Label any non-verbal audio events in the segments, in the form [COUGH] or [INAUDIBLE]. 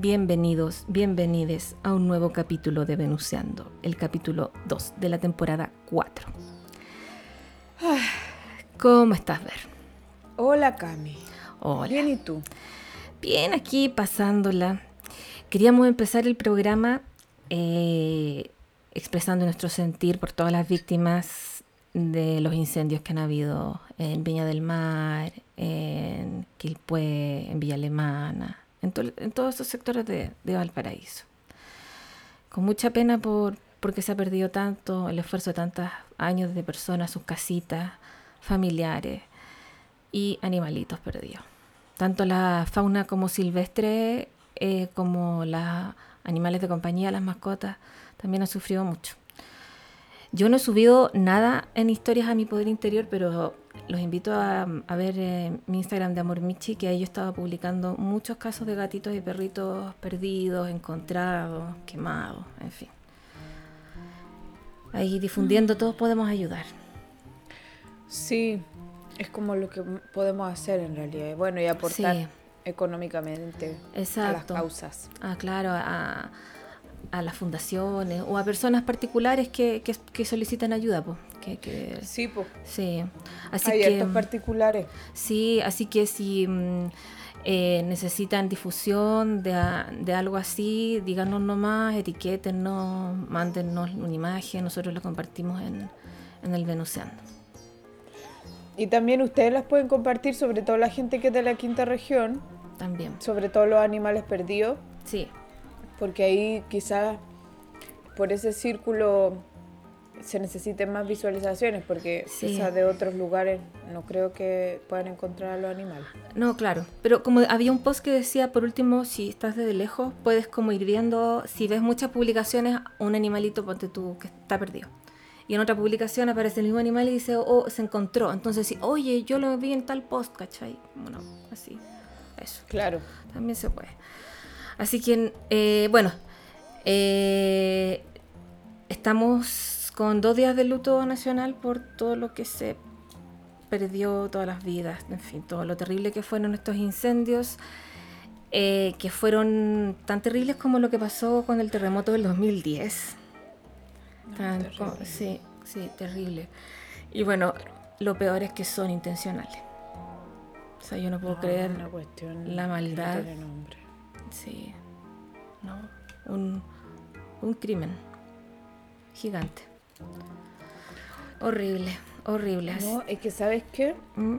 bienvenidos, bienvenides a un nuevo capítulo de Venuseando, el capítulo 2 de la temporada 4. ¿Cómo estás, Ver? Hola, Cami. Hola. Bien, ¿y tú? Bien, aquí pasándola. Queríamos empezar el programa eh, expresando nuestro sentir por todas las víctimas de los incendios que han habido en Viña del Mar, en Quilpué, en Villa Alemana, en, todos esos sectores de, Valparaíso. Con mucha pena por porque se ha perdido tanto, el esfuerzo de tantos años de personas, sus casitas, familiares y animalitos perdidos. Tanto la fauna como silvestre, eh, como los animales de compañía, las mascotas, también han sufrido mucho. Yo no he subido nada en historias a mi poder interior, pero los invito a, ver eh, mi Instagram de Amor Michi, que ahí yo estaba publicando muchos casos de gatitos y perritos perdidos, encontrados, quemados, en fin. Ahí difundiendo, todos podemos ayudar. Sí, es como lo que podemos hacer en realidad. Bueno, y aportar económicamente a las causas. Ah, claro, a a las fundaciones o a personas particulares que, que, solicitan ayuda. pues que, sí, pues. Sí. Así Hay que, particulares. Sí, así que si mm, eh, necesitan difusión de, de, algo así, díganos nomás, etiquétenos, mándennos una imagen, nosotros la compartimos en, en el Venuseando. Y también ustedes las pueden compartir, sobre todo la gente que es de la quinta región. También. Sobre todo los animales perdidos. Sí porque ahí quizás por ese círculo se necesiten más visualizaciones, porque quizás de otros lugares no creo que puedan encontrar a los animales. No, claro, pero como había un post que decía, por último, si estás desde lejos, puedes como ir viendo, si ves muchas publicaciones, un animalito, ponte tú, que está perdido. Y en otra publicación aparece el mismo animal y dice, oh, se encontró. Entonces, sí, oye, yo lo vi en tal post, ¿cachai? Bueno, así, eso. Claro. También se puede. Así que, eh, bueno, eh, estamos con dos días de luto nacional por todo lo que se perdió, todas las vidas, en fin, todo lo terrible que fueron estos incendios, eh, que fueron tan terribles como lo que pasó con el terremoto del 2010. sí, sí, terrible. Y bueno, lo peor es que son intencionales. O sea, yo no puedo creer la maldad. Sí, no, un, un crimen gigante. Horrible, horrible. No, es que sabes qué, ¿Mm?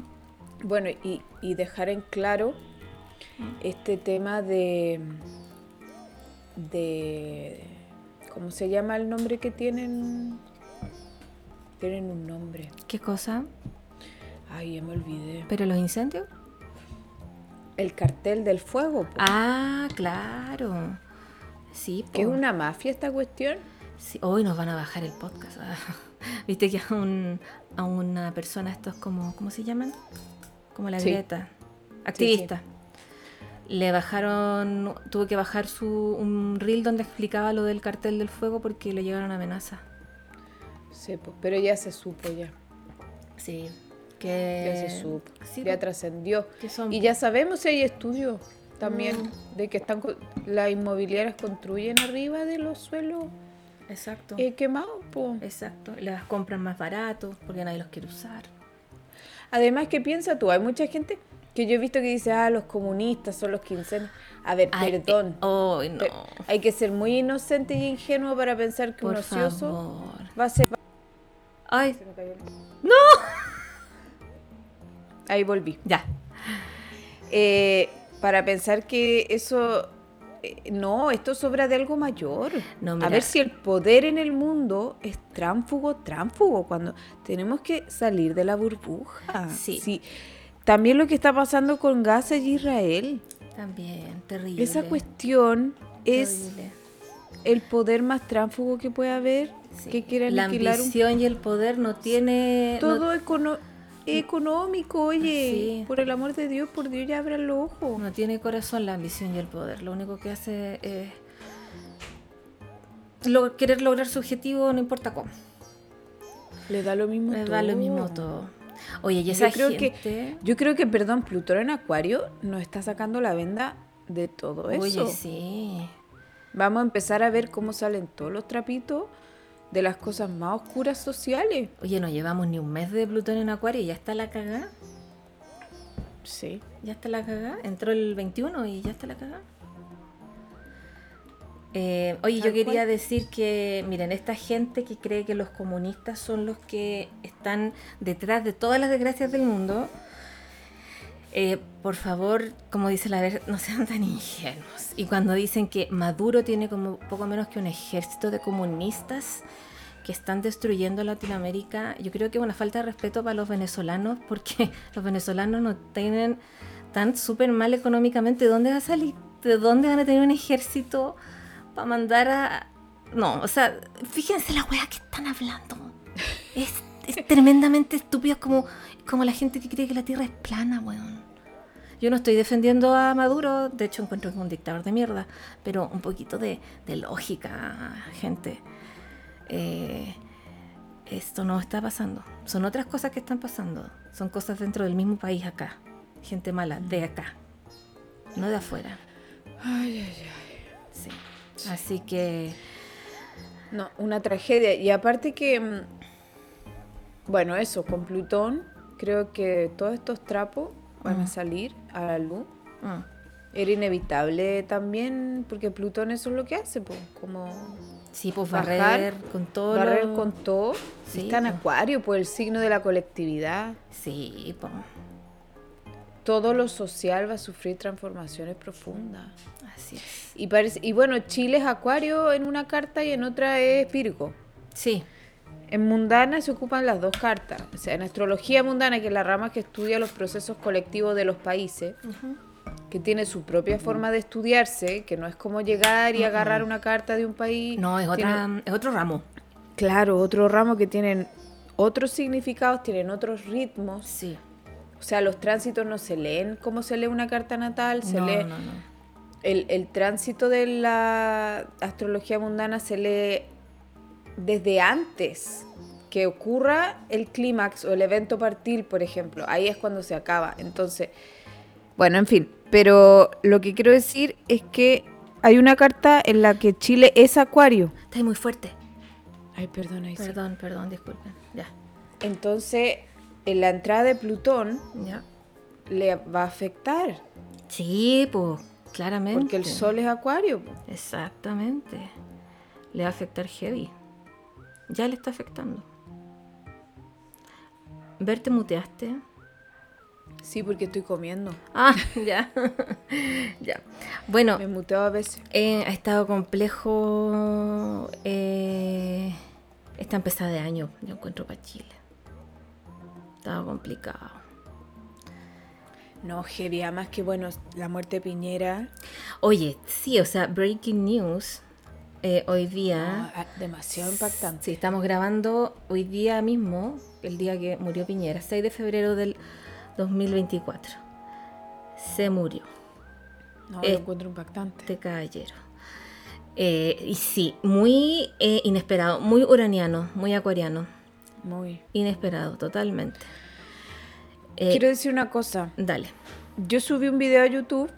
bueno, y, y, dejar en claro ¿Mm? este tema de, de, ¿cómo se llama el nombre que tienen? Tienen un nombre. ¿Qué cosa? Ay, ya me olvidé. ¿Pero los incendios? El cartel del fuego. Ah, claro. Sí, ¿Que es una mafia esta cuestión? Sí, hoy nos van a bajar el podcast. [LAUGHS] Viste que a, un, a una persona, estos como, ¿cómo se llaman? Como la grieta. Activista. Le bajaron, tuvo que bajar su, un reel donde explicaba lo del cartel del fuego porque le llegaron amenazas. Sí, pues, pero ya se supo ya. Sí, que ya se supo, ya trascendió. Y ya sabemos si hay estudios también mm. de que están las inmobiliarias construyen arriba de los suelos Exacto. Eh, quemados. Exacto. Las compran más baratos porque nadie los quiere usar. Además, ¿qué piensas tú? Hay mucha gente que yo he visto que dice, ah, los comunistas son los que A ver, perdón. Oh, no. Hay que ser muy inocente y ingenuo para pensar que un ocioso va a ser... Ay. ¡No! Ahí volví. Ya. Eh, para pensar que eso eh, no, esto sobra de algo mayor. a ver si el poder en el mundo es tránfugo, tránfugo, cuando tenemos que salir de la burbuja. Sí. También lo que está pasando con Gaza y Israel. También, terrible. Esa cuestión es el poder más tránfugo que puede haber. Que quiera La ambición y el poder no tiene... Todo económico, oye. Por el amor de Dios, por Dios, ya abra los ojos. No tiene corazón la ambición y el poder. Lo único que hace es querer lograr su objetivo, no importa cómo. Le da lo mismo Le da lo mismo todo. Oye, y esa yo creo que Yo creo que, perdón, Plutón en Acuario nos está sacando la venda de todo eso. Oye, sí. Vamos a empezar a ver cómo salen todos los trapitos de las cosas más oscuras sociales. Oye, no llevamos ni un mes de Plutón en Acuario y ya está la cagada. Sí. Ya está la cagada. Entró el 21 y ya está la cagada. Eh, oye, yo quería decir que, miren, esta gente que cree que los comunistas son los que están detrás de todas las desgracias del mundo, eh, por favor, como dice la verdad, no sean tan ingenuos. Y cuando dicen que Maduro tiene como poco menos que un ejército de comunistas que están destruyendo Latinoamérica, yo creo que es una falta de respeto para los venezolanos, porque [LAUGHS] los venezolanos no tienen tan súper mal económicamente. ¿De dónde va a salir? ¿De dónde van a tener un ejército? para mandar a... No, o sea, fíjense la wea que están hablando. [LAUGHS] Es, tremendamente estúpido como, como la gente que cree que la Tierra es plana, weón. Yo no estoy defendiendo a Maduro, de hecho encuentro que es un dictador de mierda, pero un poquito de, lógica, gente. Eh, esto no está pasando. Son otras cosas que están pasando. Son cosas dentro del mismo país acá. Gente mala, de acá. No de afuera. Ay, ay, ay. Sí. Así que... No, una tragedia. Y aparte que, mm, bueno, eso, con Plutón, creo que todos estos trapos van a mm. salir a la luz. Mm. Era inevitable también, porque Plutón eso es lo que hace, pues, como... Sí, pues barrer con todo. Barrer con todo. Está en Acuario, pues el signo de la colectividad. Sí, pues todo lo social va a sufrir transformaciones profundas. Así es. Y, parece, y bueno, Chile es Acuario en una carta y en otra es Virgo. Sí. En mundana se ocupan las dos cartas. O sea, en astrología mundana, que es la rama que estudia los procesos colectivos de los países, que tiene su propia forma de estudiarse, que no es como llegar y agarrar una carta de un país. No, es, otra, es otro ramo. Claro, otro ramo que tienen otros significados, tienen otros ritmos. Sí. O sea, los tránsitos no se leen como se lee una carta natal, se lee... No, no. El, el tránsito de la astrología mundana se lee desde antes que ocurra el clímax o el evento partil, por ejemplo. Ahí es cuando se acaba. Entonces, bueno, en fin. Pero lo que quiero decir es que hay una carta en la que Chile es acuario. Está muy fuerte. Ay, perdón, ahí Perdón, perdón, disculpen. Ya. Entonces, en la entrada de Plutón le va a afectar. Sí, pues, claramente. Porque el Sol es Acuario. Exactamente. Le va a afectar heavy. Ya le está afectando. ¿Verte muteaste? Sí, porque estoy comiendo. Ah, [LAUGHS] ya. [LAUGHS] ya. Bueno. Me muteo a veces. Eh, ha estado complejo eh, esta empezada de año, yo encuentro para Chile. Estaba complicado. No, heavy, más que bueno, la muerte de Piñera. Oye, sí, o sea, breaking news. Eh, hoy día. Ah, demasiado impactante. Sí, estamos grabando hoy día mismo, el día que murió Piñera, 6 de febrero del 2024. Se murió. No, lo encuentro impactante. Este caballero. Eh, y sí, muy eh, inesperado, muy uraniano, muy acuariano. Muy. Inesperado, totalmente. Eh, Quiero decir una cosa. Dale. Yo subí un video a YouTube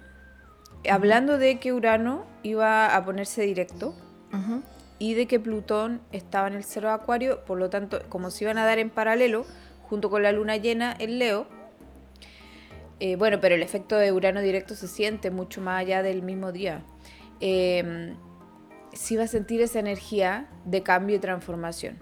hablando de que Urano iba a ponerse directo y de que Plutón estaba en el cero de Acuario, por lo tanto, como se iban a dar en paralelo, junto con la luna llena en Leo. Eh, bueno, pero el efecto de Urano directo se siente mucho más allá del mismo día. Eh, sí va a sentir esa energía de cambio y transformación.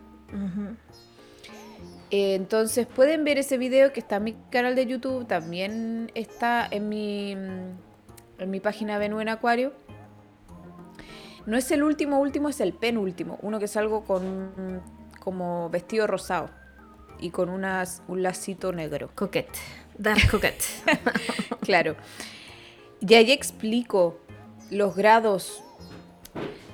Eh, entonces pueden ver ese video que está en mi canal de YouTube, también está en mi, en mi página Venus en Acuario. No es el último último, es el penúltimo, uno que salgo con como vestido rosado y con unas, un lacito negro. Coquette, dark [LAUGHS] coquette. [LAUGHS] claro. Y ahí explico los grados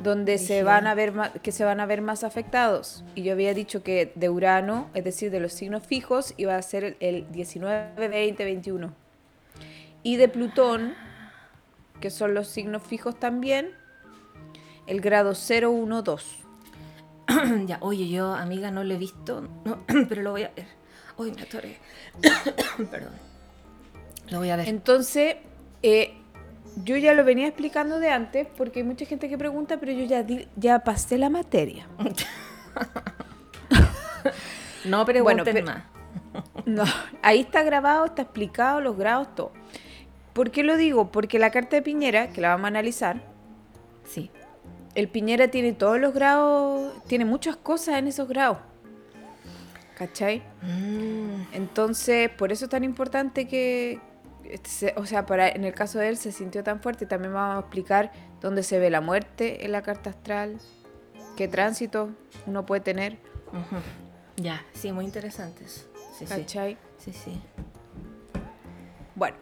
donde se van a ver que se van a ver más afectados. Y yo había dicho que de Urano, es decir, de los signos fijos, iba a ser el 19, 20, 21. Y de Plutón, que son los signos fijos también, el grado 0, 1, 2. ya, oye, yo, amiga, no lo he visto, [CLEARS THROAT] pero lo voy a ver. Uy, me atoré. [CLEARS THROAT] Perdón. Lo voy a ver. Entonces, eh, yo ya lo venía explicando de antes porque hay mucha gente que pregunta, pero yo ya, ya pasé la materia. [LAUGHS] no pregunten bueno, más. [LAUGHS] no, ahí está grabado, está explicado los grados, todo. ¿Por qué lo digo? Porque la carta de Piñera, que la vamos a analizar, sí. El Piñera tiene todos los grados, tiene muchas cosas en esos grados. ¿Cachai? Mm. Entonces, por eso es tan importante que, este, o sea, para, en el caso de él se sintió tan fuerte. También vamos a explicar dónde se ve la muerte en la carta astral, qué tránsito uno puede tener. Ya, sí, muy interesantes. Sí, ¿Cachai? Sí, sí. Bueno,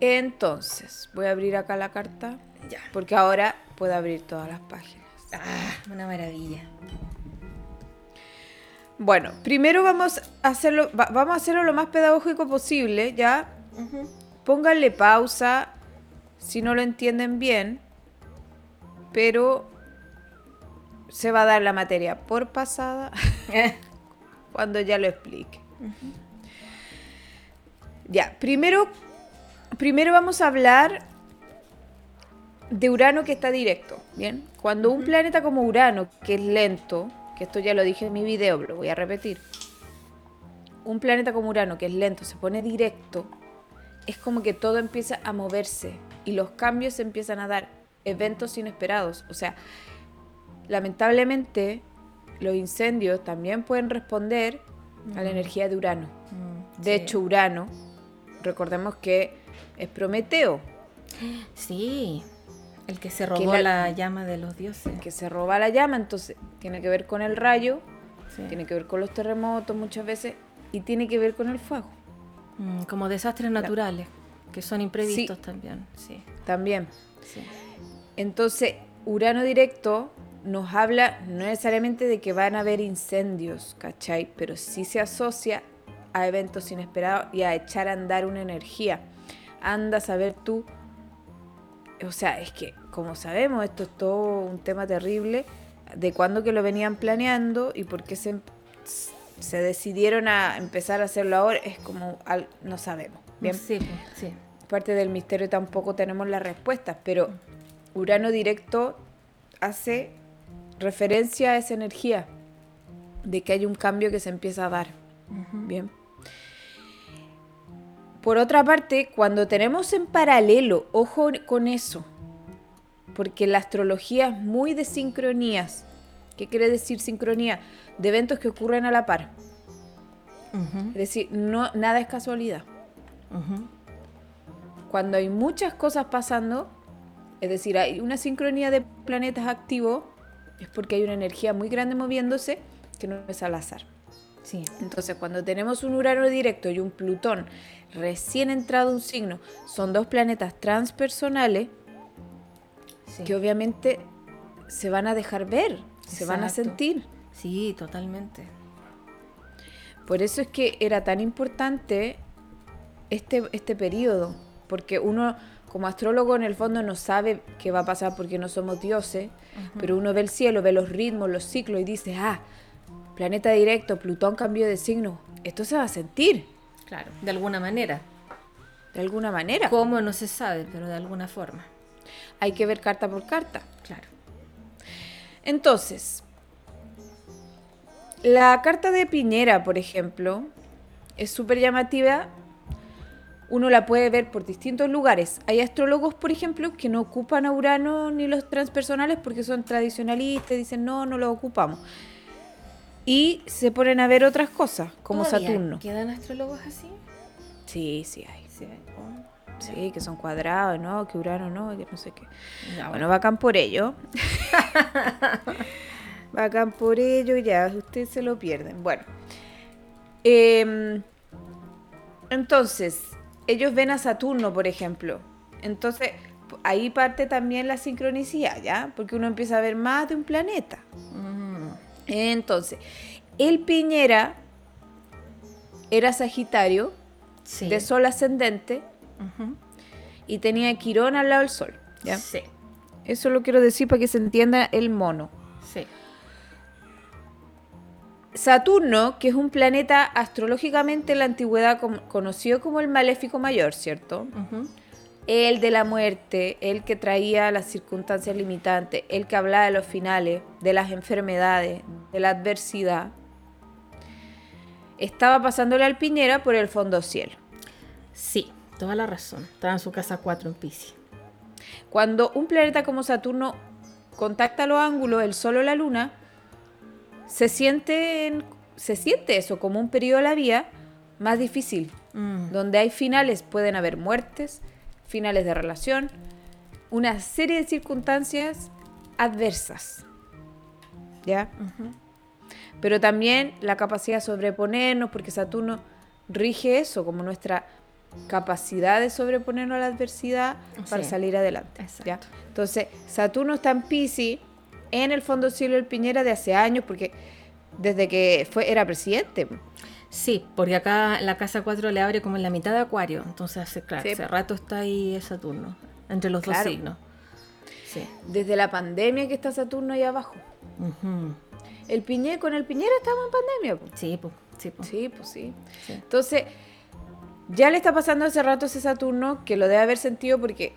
entonces, voy a abrir acá la carta. Ya. Porque ahora puedo abrir todas las páginas. Ah, una maravilla. Bueno, primero vamos a hacerlo, vamos a hacerlo lo más pedagógico posible, ¿ya? Pónganle pausa si no lo entienden bien, pero se va a dar la materia por pasada [LAUGHS] cuando ya lo explique. Ya, primero, primero vamos a hablar de Urano que está directo, ¿bien? Cuando un planeta como Urano, que es lento, que esto ya lo dije en mi video, lo voy a repetir. Un planeta como Urano, que es lento, se pone directo, es como que todo empieza a moverse y los cambios se empiezan a dar, eventos inesperados. O sea, lamentablemente los incendios también pueden responder a la energía de Urano. Mm, de hecho, Urano, recordemos que es Prometeo. Sí, el que se robó la, llama de los dioses. El que se roba la llama, entonces tiene que ver con el rayo, tiene que ver con los terremotos muchas veces y tiene que ver con el fuego. Mm, como desastres naturales, que son imprevistos también. Sí. También. Entonces, Urano directo nos habla no necesariamente de que van a haber incendios, ¿cachai? Pero sí se asocia a eventos inesperados y a echar a andar una energía. Anda a saber tú o sea, es que, como sabemos, esto es todo un tema terrible, de cuándo que lo venían planeando y por qué se, se decidieron a empezar a hacerlo ahora, es como, no sabemos. Bien, sí, sí. Parte del misterio tampoco tenemos las respuestas, pero Urano directo hace referencia a esa energía de que hay un cambio que se empieza a dar. Bien. Por otra parte, cuando tenemos en paralelo, ojo con eso, porque la astrología es muy de sincronías. ¿Qué quiere decir sincronía? De eventos que ocurren a la par. Es decir, no, nada es casualidad. Cuando hay muchas cosas pasando, es decir, hay una sincronía de planetas activos, es porque hay una energía muy grande moviéndose que no es al azar. Sí. Entonces, cuando tenemos un Urano directo y un Plutón recién entrado un signo, son dos planetas transpersonales que obviamente se van a dejar ver, se van a sentir. Sí, totalmente. Por eso es que era tan importante este, este periodo, porque uno como astrólogo en el fondo no sabe qué va a pasar porque no somos dioses, pero uno ve el cielo, ve los ritmos, los ciclos y dice, ah, planeta directo, Plutón cambió de signo, esto se va a sentir. Claro, de alguna manera. De alguna manera. ¿Cómo? No se sabe, pero de alguna forma. Hay que ver carta por carta. Claro. Entonces, la carta de Piñera, por ejemplo, es súper llamativa. Uno la puede ver por distintos lugares. Hay astrólogos, por ejemplo, que no ocupan a Urano ni los transpersonales porque son tradicionalistas, dicen no, no lo ocupamos y se ponen a ver otras cosas, como Saturno. ¿Quedan astrólogos así? Sí, sí hay. Sí, que son cuadrados, ¿no? Que Urano, ¿no? Que no sé qué. bueno. bueno, bacán por ello. [LAUGHS] bacán por ello, ya, ustedes se lo pierden. Bueno. Em, entonces, ellos ven a Saturno, por ejemplo, Entonces, ahí parte también la sincronicidad, ¿ya? Porque uno empieza a ver más de un planeta. Mm. Entonces, el Piñera era Sagitario, de Sol ascendente, y tenía Quirón al lado del Sol, ¿ya? Sí. Eso lo quiero decir para que se entienda el mono. Sí. Saturno, que es un planeta astrológicamente en la antigüedad conocido como el maléfico mayor, ¿cierto? El de la muerte, el que traía las circunstancias limitantes, el que hablaba de los finales, de las enfermedades, de la adversidad. Estaba pasándole al Piñera por el fondo cielo. Sí, toda la razón. Estaba en su casa 4 en Pisces. Cuando un planeta como Saturno contacta los ángulos, el Sol o la Luna, se siente, se siente eso como un periodo de la vida más difícil, mm. donde hay finales, pueden haber muertes, finales de relación, una serie de circunstancias adversas. ¿Ya? Pero también la capacidad de sobreponernos, porque Saturno rige eso, como nuestra capacidad de sobreponernos a la adversidad para salir adelante. ¿ya? Entonces, Saturno está en Pisces en el Fondo Cielo del Piñera de hace años, porque desde que fue, era presidente. Sí, porque acá la casa 4 le abre como en la mitad de Acuario, entonces hace, claro, hace rato está ahí Saturno, entre los dos signos. Sí. Desde la pandemia que está Saturno ahí abajo. El Piñera, con el Piñera estamos en pandemia. Sí, pues. Sí, pues sí, sí. Entonces, ya le está pasando hace rato ese Saturno que lo debe haber sentido porque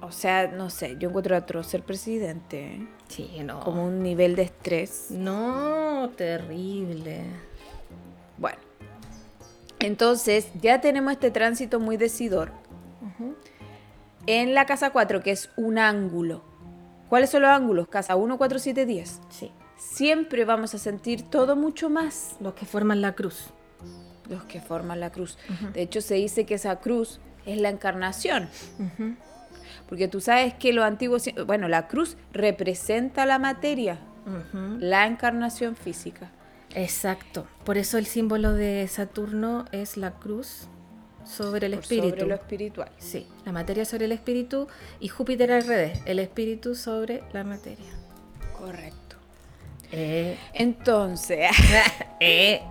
o sea, no sé, yo encuentro atroz ser presidente. Sí, no. Como un nivel de estrés. No, terrible. Bueno. Entonces, ya tenemos este tránsito muy decidor. En la casa 4, que es un ángulo. ¿Cuáles son los ángulos? Casa 1, 4, 7, 10. Sí. Siempre vamos a sentir todo mucho más. Los que forman la cruz. Los que forman la cruz. De hecho, se dice que esa cruz es la encarnación. Porque tú sabes que lo antiguo, bueno, la cruz representa la materia, la encarnación física. Exacto. Por eso el símbolo de Saturno es la cruz sobre el espíritu. Sobre lo espiritual. Sí, la materia sobre el espíritu y Júpiter al revés, el espíritu sobre la materia. Correcto. Eh. Entonces, [LAUGHS] [LAUGHS] eh.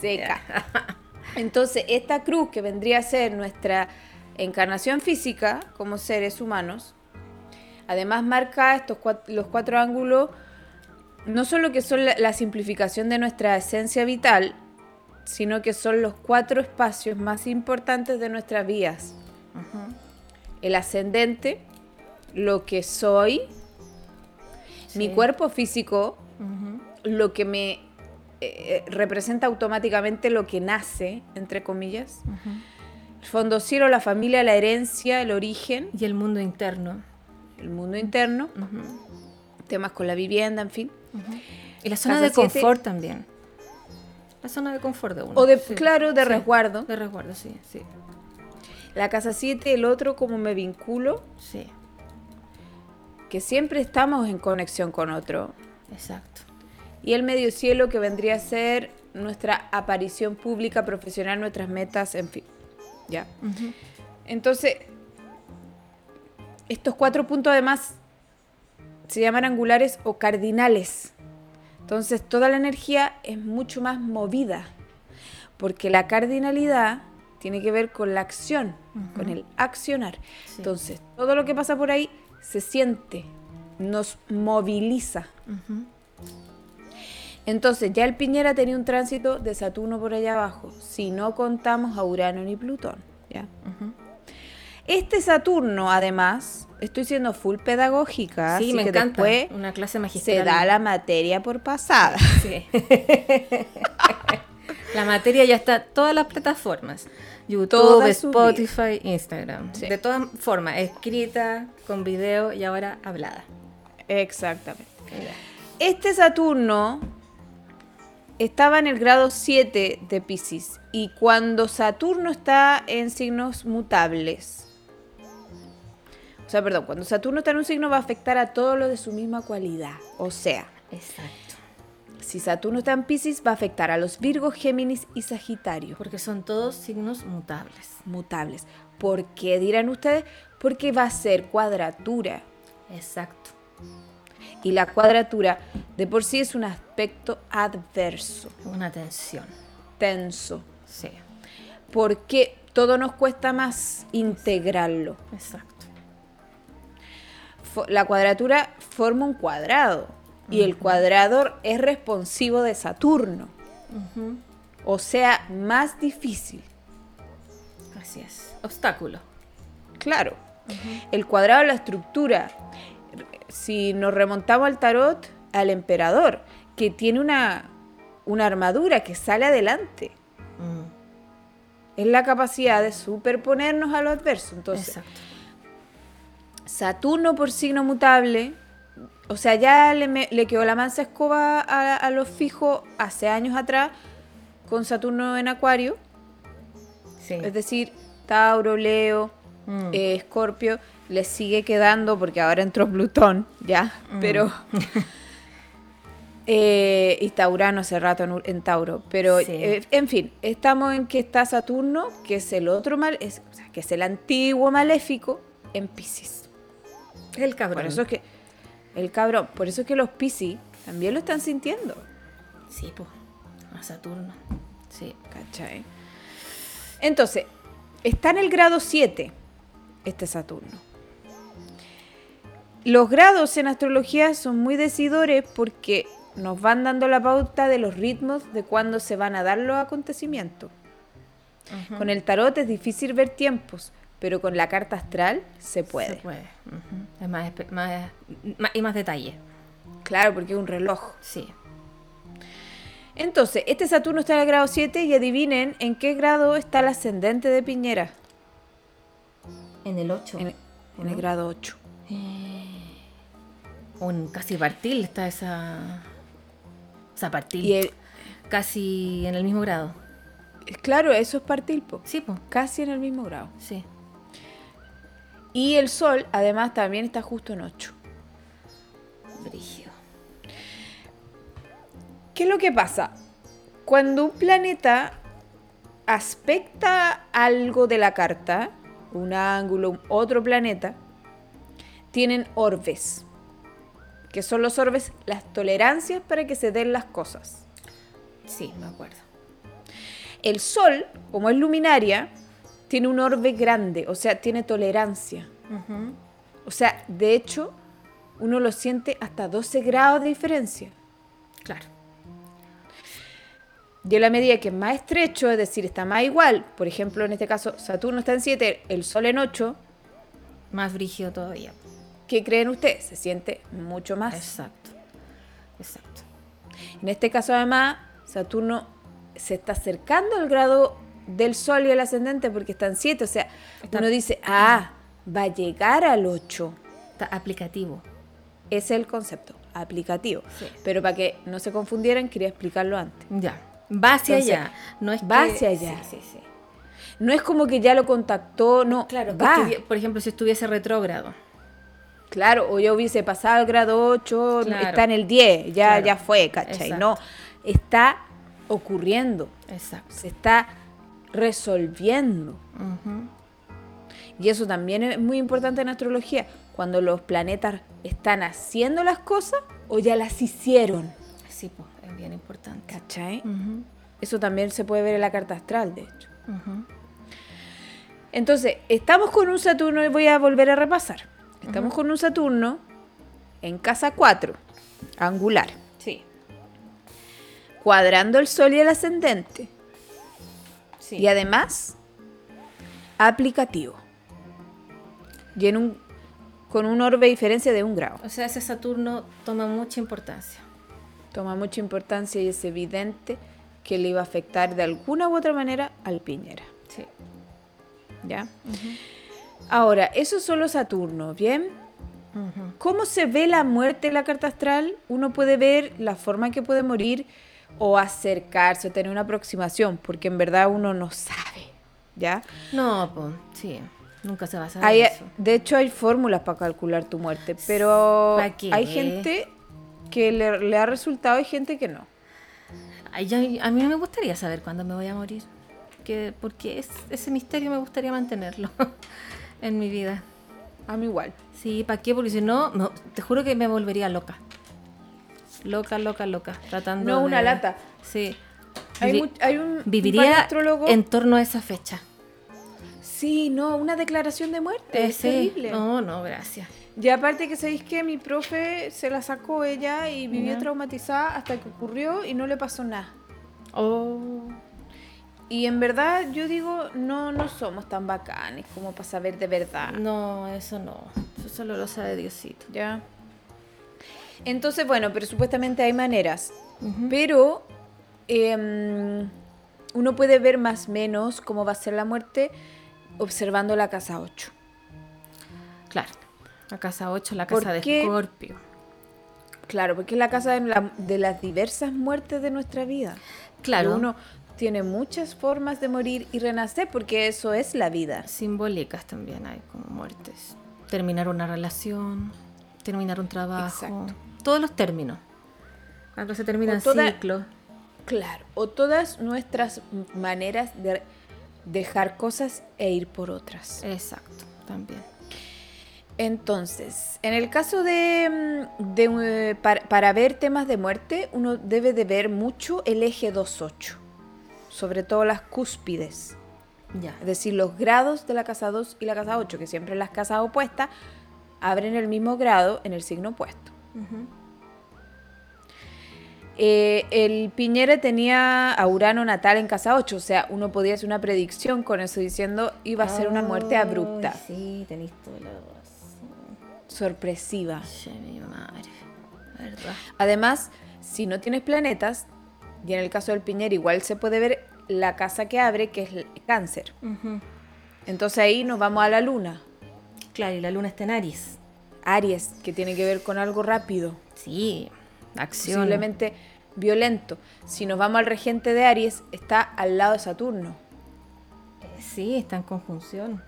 seca. [LAUGHS] Entonces, esta cruz que vendría a ser nuestra encarnación física como seres humanos. Además marca estos los cuatro ángulos, no solo que son la, simplificación de nuestra esencia vital, sino que son los cuatro espacios más importantes de nuestras vidas. El ascendente, lo que soy, mi cuerpo físico, lo que me eh, eh, representa automáticamente lo que nace, entre comillas fondo cielo, la familia, la herencia, el origen. Y el mundo interno. El mundo interno. Temas con la vivienda, en fin. Y la zona de confort también. La zona de confort de uno. O de, claro, de resguardo. De resguardo, sí, sí. La casa 7, el otro, como me vinculo. Sí. Que siempre estamos en conexión con otro. Exacto. Y el medio cielo, que vendría a ser nuestra aparición pública, profesional, nuestras metas, en fin. ¿ya? Entonces, estos cuatro puntos además se llaman angulares o cardinales. Entonces, toda la energía es mucho más movida, porque la cardinalidad tiene que ver con la acción, con el accionar. Entonces, todo lo que pasa por ahí se siente, nos moviliza. Entonces, ya el Piñera tenía un tránsito de Saturno por allá abajo, si no contamos a Urano ni Plutón. ¿ya? Este Saturno, además, estoy siendo full pedagógica, sí, me que encanta. después una clase magistral. se da la materia por pasada. Sí. [LAUGHS] la materia ya está en todas las plataformas. YouTube, Spotify, Instagram. De todas formas, escrita, con video y ahora hablada. Exactamente. Este Saturno estaba en el grado 7 de Pisces y cuando Saturno está en signos mutables, o sea, perdón, cuando Saturno está en un signo va a afectar a todo lo de su misma cualidad, o sea, Exacto. si Saturno está en Pisces, va a afectar a los Virgos, Géminis y Sagitario. Porque son todos signos mutables. Mutables. ¿Por qué dirán ustedes? Porque va a ser cuadratura. Exacto. Y la cuadratura de por sí es un aspecto adverso. Una tensión. Tenso. Sí. Porque todo nos cuesta más integrarlo. Exacto. La cuadratura forma un cuadrado y el cuadrador es responsivo de Saturno. O sea, más difícil. Así es. Obstáculo. Claro. El cuadrado la estructura. Si nos remontamos al tarot, al emperador, que tiene una, una armadura que sale adelante. Mm. Es la capacidad de superponernos a lo adverso. Entonces, Saturno por signo mutable o sea, ya le, quedó la mansa escoba a, los fijos hace años atrás con Saturno en Acuario. Es decir, Tauro, Leo, mm. eh, Escorpio, le sigue quedando porque ahora entró Plutón, ya, mm. pero... [LAUGHS] Eh, y Taurano hace rato en, Tauro. Pero, eh, en fin, estamos en que está Saturno, que es el otro mal, es, que es el antiguo maléfico, en Pisces. El cabrón. Por eso es que el cabrón. Por eso es que los Piscis también lo están sintiendo. Sí, pues. A Saturno. Sí. ¿Cachai? Entonces, está en el grado 7 este Saturno. Los grados en astrología son muy decidores porque nos van dando la pauta de los ritmos de cuándo se van a dar los acontecimientos. Con el tarot es difícil ver tiempos, pero con la carta astral se puede. Se puede. Es más, y más detalle. Claro, porque es un reloj. Sí. Entonces, este Saturno está en el grado 7 y adivinen en qué grado está el ascendente de Piñera. En el 8. En, el grado 8. un casi partil está esa. Esa partil. Y casi en el mismo grado. Claro, eso es partil, Sí, po. Casi en el mismo grado. Sí. Y el Sol, además, también está justo en 8. Brígido. ¿Qué es lo que pasa? Cuando un planeta aspecta algo de la carta, un ángulo, otro planeta, tienen orbes. que son los orbes? Las tolerancias para que se den las cosas. Sí, me acuerdo. El Sol, como es luminaria, tiene un orbe grande, o sea, tiene tolerancia. O sea, de hecho, uno lo siente hasta 12 grados de diferencia. Claro. Y a la medida que es más estrecho, es decir, está más igual, por ejemplo, en este caso, Saturno está en 7, el Sol en 8. Más brígido todavía. ¿Qué creen ustedes? Se siente mucho más. Exacto. Exacto. En este caso, además, Saturno se está acercando al grado del Sol y el ascendente porque están 7. O sea, uno dice, ah, va a llegar al 8. Está aplicativo. Ese es el concepto, aplicativo. Pero para que no se confundieran, quería explicarlo antes. Ya. Va hacia allá. No es va hacia allá. Sí, sí, sí. No es como que ya lo contactó, no. Claro, va. por ejemplo, si estuviese retrógrado. Claro, o yo hubiese pasado el grado 8, está en el 10, ya, ya fue, ¿cachai? No, está ocurriendo. Exacto. Se está resolviendo. Y eso también es muy importante en astrología, cuando los planetas están haciendo las cosas o ya las hicieron. Sí, pues, es bien importante. ¿Cachai? Eso también se puede ver en la carta astral, de hecho. Entonces, estamos con un Saturno y voy a volver a repasar. Estamos con un Saturno en casa 4, angular. Sí. Cuadrando el Sol y el ascendente. Y además, aplicativo. Y en un, con un orbe de diferencia de un grado. O sea, ese Saturno toma mucha importancia. Toma mucha importancia y es evidente que le iba a afectar de alguna u otra manera al Piñera. Sí. ¿Ya? Ahora, eso es solo Saturno, ¿bien? ¿Cómo se ve la muerte en la carta astral? Uno puede ver la forma en que puede morir o acercarse o tener una aproximación, porque en verdad uno no sabe, ¿ya? No, pues, sí, nunca se va a saber eso. De hecho, hay fórmulas para calcular tu muerte, pero hay gente que le, ha resultado y gente que no. a mí me gustaría saber cuándo me voy a morir. Que, porque ese misterio me gustaría mantenerlo [LAUGHS] en mi vida. A mí igual. Sí, ¿para qué? Porque si no, te juro que me volvería loca. Loca, loca, loca. Tratando No, una lata. Sí. Hay, un, Viviría en torno a esa fecha. Sí, no, una declaración de muerte. Es terrible. No, no, gracias. Y aparte que sabéis que mi profe se la sacó ella y vivió traumatizada hasta que ocurrió y no le pasó nada. Oh. Y en verdad yo digo, no, no somos tan bacanes como para saber de verdad. No, eso no. Eso solo lo sabe Diosito. Ya. Entonces, bueno, pero supuestamente hay maneras. Pero em, uno puede ver más o menos cómo va a ser la muerte observando la casa 8. Claro. La casa 8, la casa de Escorpio. Claro, porque es la casa de, las diversas muertes de nuestra vida. Claro. uno tiene muchas formas de morir y renacer, porque eso es la vida. Simbólicas también hay como muertes. Terminar una relación, terminar un trabajo. Todos los términos. Cuando se termina el ciclo. Claro. O todas nuestras maneras de dejar cosas e ir por otras. Exacto, también. Entonces, en el caso de, mm, eh, para, ver temas de muerte, uno debe de ver mucho el eje 2.8, sobre todo las cúspides. Ya. Es decir, los grados de la casa 2 y la casa 8, que siempre las casas opuestas abren el mismo grado en el signo opuesto. Eh, el Piñera tenía a Urano natal en casa 8, o sea, uno podía hacer una predicción con eso diciendo iba a ser una muerte abrupta. Sí, tenéis todo sorpresiva. mi madre. ¿Verdad? Además, si no tienes planetas, y en el caso del Piñera igual se puede ver la casa que abre, que es el cáncer. Entonces ahí nos vamos a la luna. Claro, y la luna está en Aries. Aries, que tiene que ver con algo rápido. Sí, acción. Posiblemente violento. Si nos vamos al regente de Aries, está al lado de Saturno. Sí, está en conjunción.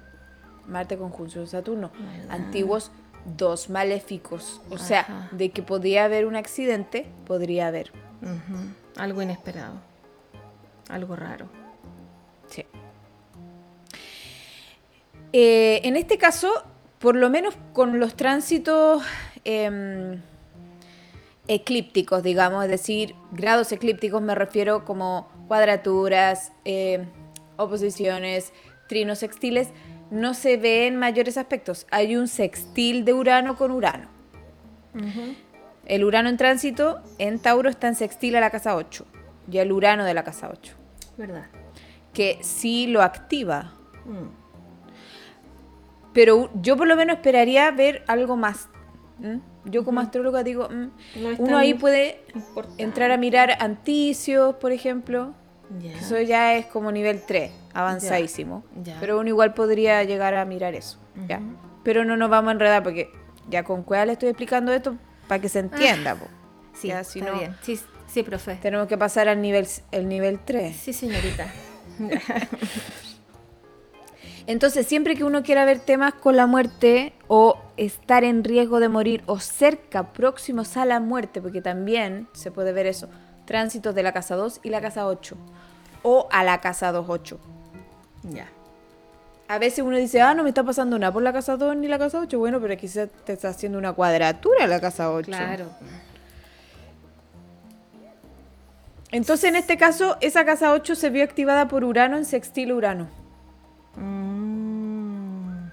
Marte conjunción Saturno. Antiguos dos maléficos. O sea, de que podría haber un accidente, podría haber. Algo inesperado. Algo raro. Sí. Eh, en este caso, por lo menos con los tránsitos em, eclípticos, digamos, es decir, grados eclípticos me refiero como cuadraturas, em, oposiciones, trinos sextiles, no se ve en mayores aspectos. Hay un sextil de Urano con Urano. El Urano en tránsito en Tauro está en sextil a la casa 8 y el Urano de la casa 8. ¿Verdad? Que sí lo activa. Mm. Pero yo por lo menos esperaría ver algo más. Yo como astróloga digo, mm, uno ahí puede entrar a mirar anticios, por ejemplo. Eso ya es como nivel 3 avanzadísimo. Pero uno igual podría llegar a mirar eso. ¿ya? Pero no nos vamos a enredar porque ya con cuál le estoy explicando esto para que se entienda. Sí, está bien. Sí, sí, profe. Tenemos que pasar al nivel, el nivel 3. Sí, señorita. [LAUGHS] Entonces, siempre que uno quiera ver temas con la muerte o estar en riesgo de morir o cerca, próximos a la muerte, porque también se puede ver eso, tránsitos de la casa 2 y la casa 8, o a la casa 2-8. Ya. A veces uno dice, ah, no me está pasando nada por la casa 2 ni la casa 8. Bueno, pero quizás te está haciendo una cuadratura la casa 8. Claro. Entonces, en este caso, esa casa 8 se vio activada por Urano en sextil Urano. Mm.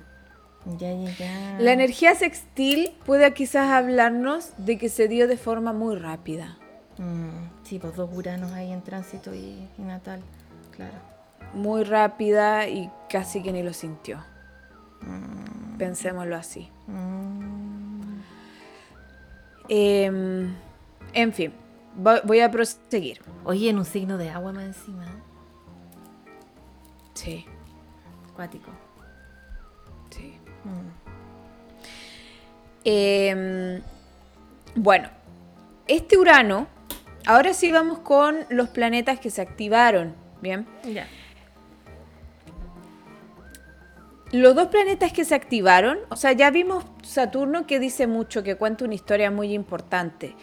Ya, ya, ya. La energía sextil puede quizás hablarnos de que se dio de forma muy rápida. Mm. Sí, pues dos Uranos ahí en tránsito y natal, claro muy rápida y casi que ni lo sintió. Mm. Pensémoslo así. Em, en fin, voy, a proseguir. Oye, en un signo de agua más encima. Sí. Acuático. Sí. Mm. Em, bueno, este Urano, ahora sí vamos con los planetas que se activaron, ¿bien? Ya. Los dos planetas que se activaron, o sea, ya vimos Saturno que dice mucho, que cuenta una historia muy importante.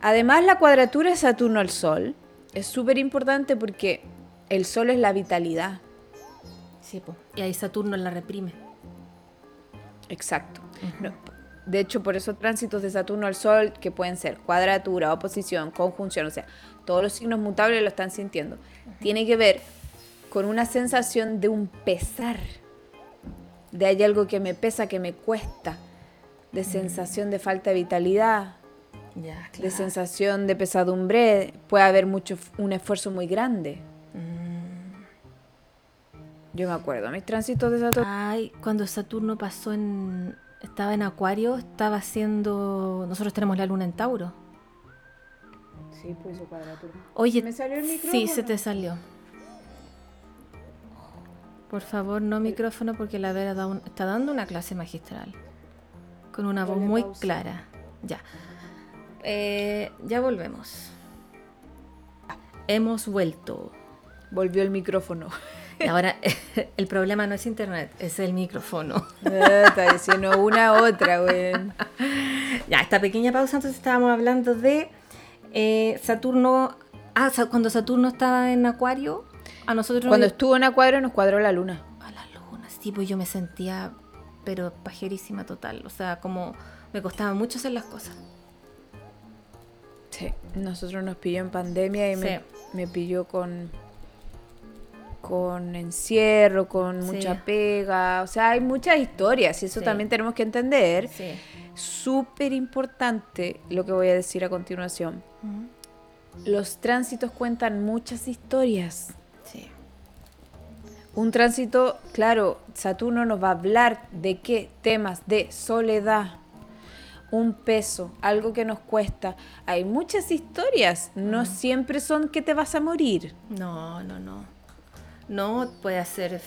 Además, la cuadratura de Saturno al Sol Es súper importante porque el Sol es la vitalidad. Sí, y ahí Saturno la reprime. Exacto. de hecho, por eso tránsitos de Saturno al Sol, que pueden ser cuadratura, oposición, conjunción, o sea, todos los signos mutables lo están sintiendo. Tiene que ver con una sensación de un pesar, de hay algo que me pesa, que me cuesta, de sensación de falta de vitalidad, de sensación de pesadumbre, puede haber mucho, un esfuerzo muy grande. Yo me acuerdo, mis tránsitos de Saturno. Ay, cuando Saturno pasó en. Estaba en Acuario, estaba haciendo. Nosotros tenemos la luna en Tauro. Sí, pues su cuadratura. Oye, ¿me salió el micrófono? Sí, se te salió. Por favor, no micrófono porque la Vera está dando una clase magistral. Con una voz muy clara. Ya. Eh, ya volvemos. Hemos vuelto. Volvió el micrófono. [LAUGHS] [LAUGHS] Ahora [LAUGHS] el problema no es internet, es el micrófono. Está diciendo una otra, güey. [LAUGHS] Ya, esta pequeña pausa, entonces estábamos hablando de eh, Saturno. Ah, cuando Saturno estaba en Acuario, a nosotros. Cuando estuvo en Acuario nos cuadró la luna. A la luna, sí, pues yo me sentía, pero pajerísima total. O sea, como me costaba mucho hacer las cosas. Sí, nosotros nos pilló en pandemia y me, pilló con con encierro, con mucha pega, o sea, hay muchas historias y eso también tenemos que entender. Sí. Súper importante lo que voy a decir a continuación. Los tránsitos cuentan muchas historias. Sí. Un tránsito, claro, Saturno nos va a hablar de qué temas de soledad, un peso, algo que nos cuesta. Hay muchas historias, no siempre son que te vas a morir. No, no, no. No puede hacer,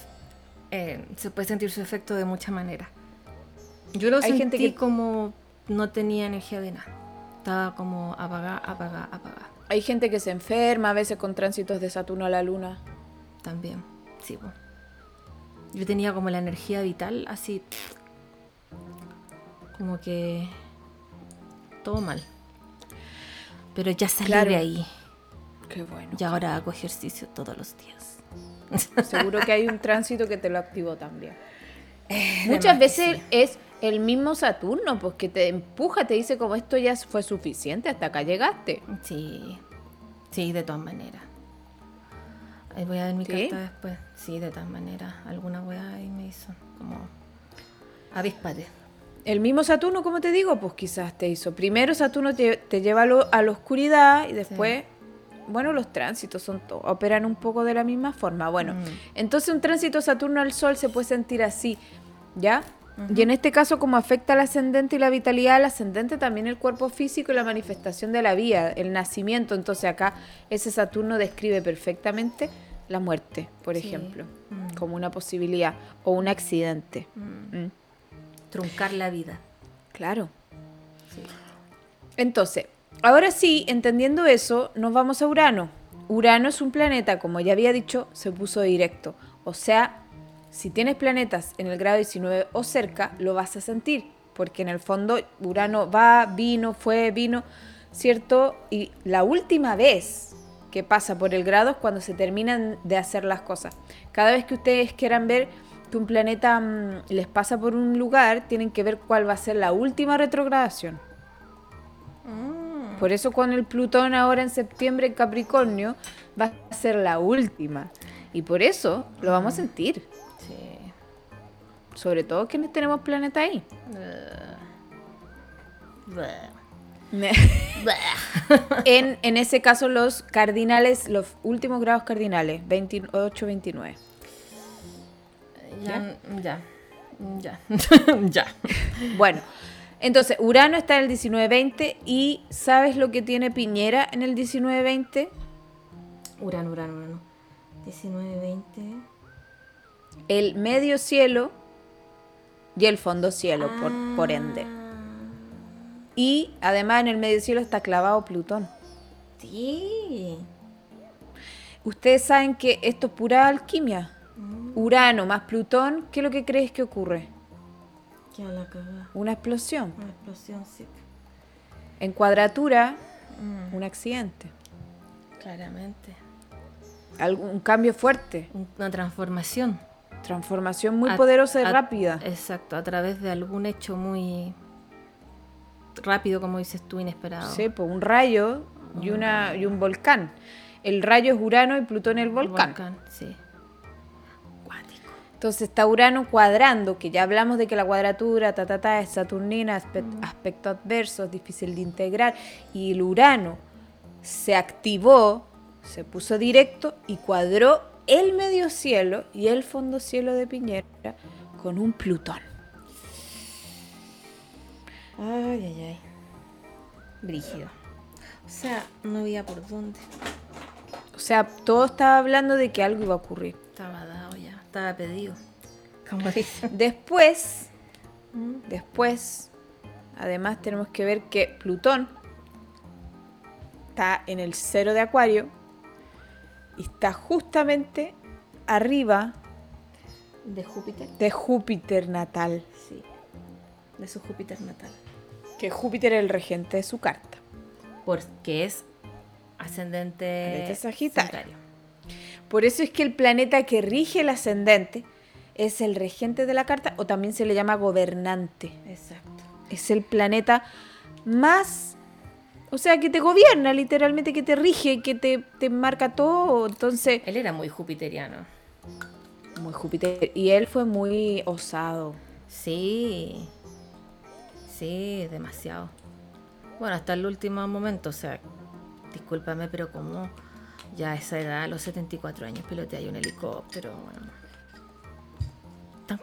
eh, se puede sentir su efecto de muchas maneras. Yo lo Hay sentí gente que... como no tenía energía de nada. Estaba como apagada, apagada, apagada. Hay gente que se enferma a veces con tránsitos de Saturno a la Luna. También, sí. Yo tenía como la energía vital así, como que todo mal. Pero ya salí de ahí. Qué bueno. Y ahora hago ejercicio todos los días. Seguro que hay un tránsito que te lo activó también. [LAUGHS] Muchas veces es el mismo Saturno, pues que te empuja, te dice como esto ya fue suficiente, hasta acá llegaste. Sí, sí, de todas maneras. Ahí voy a ver mi carta después. Sí, de todas maneras. Alguna weá ahí me hizo como avispate. El mismo Saturno, como te digo, pues quizás te hizo. Primero Saturno te, lleva a, la oscuridad y después, bueno, los tránsitos son operan un poco de la misma forma. Bueno, mm. entonces un tránsito Saturno al Sol se puede sentir así, ¿ya? Y en este caso, como afecta al ascendente y la vitalidad al ascendente, también el cuerpo físico y la manifestación de la vida, el nacimiento. Entonces acá ese Saturno describe perfectamente la muerte, por ejemplo, mm. como una posibilidad o un accidente. Mm truncar la vida. Claro. Entonces, ahora sí, entendiendo eso, nos vamos a Urano. Urano es un planeta, como ya había dicho, se puso directo. O sea, si tienes planetas en el grado 19 o cerca, lo vas a sentir, porque en el fondo Urano va, vino, fue, vino, ¿cierto? Y la última vez que pasa por el grado es cuando se terminan de hacer las cosas. Cada vez que ustedes quieran ver que un planeta mm, les pasa por un lugar, tienen que ver cuál va a ser la última retrogradación. Por eso cuando el Plutón ahora en septiembre en Capricornio va a ser la última. Y por eso lo vamos a sentir. Sobre todo quienes tenemos planeta ahí. [LAUGHS] en, en ese caso los cardinales, los últimos grados cardinales, 28-29. Ya, ya, ya, ya. [LAUGHS] Bueno, entonces Urano está en el 1920 y ¿sabes lo que tiene Piñera en el 1920? Urano, Urano, Urano. 1920. El medio cielo y el fondo cielo, por, por ende. Ah. Y además en el medio cielo está clavado Plutón. Sí. Ustedes saben que esto es pura alquimia. Urano más Plutón, ¿qué es lo que crees que ocurre? ¿Qué a la cagada? Una explosión. Una explosión, sí. En cuadratura, mm. un accidente. Claramente. Algún cambio fuerte. Una transformación. Transformación muy poderosa y rápida. Exacto, a través de algún hecho muy rápido, como dices tú, inesperado. Sí, pues un rayo y, una, y un volcán. El rayo es Urano y Plutón el volcán. volcán sí. Entonces está Urano cuadrando, que ya hablamos de que la cuadratura, ta, ta, ta, es saturnina, aspecto, adverso, es difícil de integrar. Y el Urano se activó, se puso directo y cuadró el medio cielo y el fondo cielo de Piñera con un Plutón. Ay, ay, ay. Brígido. O sea, no había por dónde. O sea, todo estaba hablando de que algo iba a ocurrir. Estaba estaba pedido. Después, después, además tenemos que ver que Plutón está en el cero de Acuario y está justamente arriba de Júpiter. De Júpiter natal. Sí, de su Júpiter natal. Que Júpiter es el regente de su carta. Porque es ascendente sagitario. Por eso es que el planeta que rige el ascendente es el regente de la carta o también se le llama gobernante. Exacto. Es el planeta más, o sea, que te gobierna literalmente, que te rige, que te, te marca todo. Entonces... Él era muy jupiteriano. Muy Júpiter. Y él fue muy osado. Sí. Sí, demasiado. Bueno, hasta el último momento, o sea, discúlpame, pero como ya a esa edad, a los 74 años, piloteé un helicóptero, bueno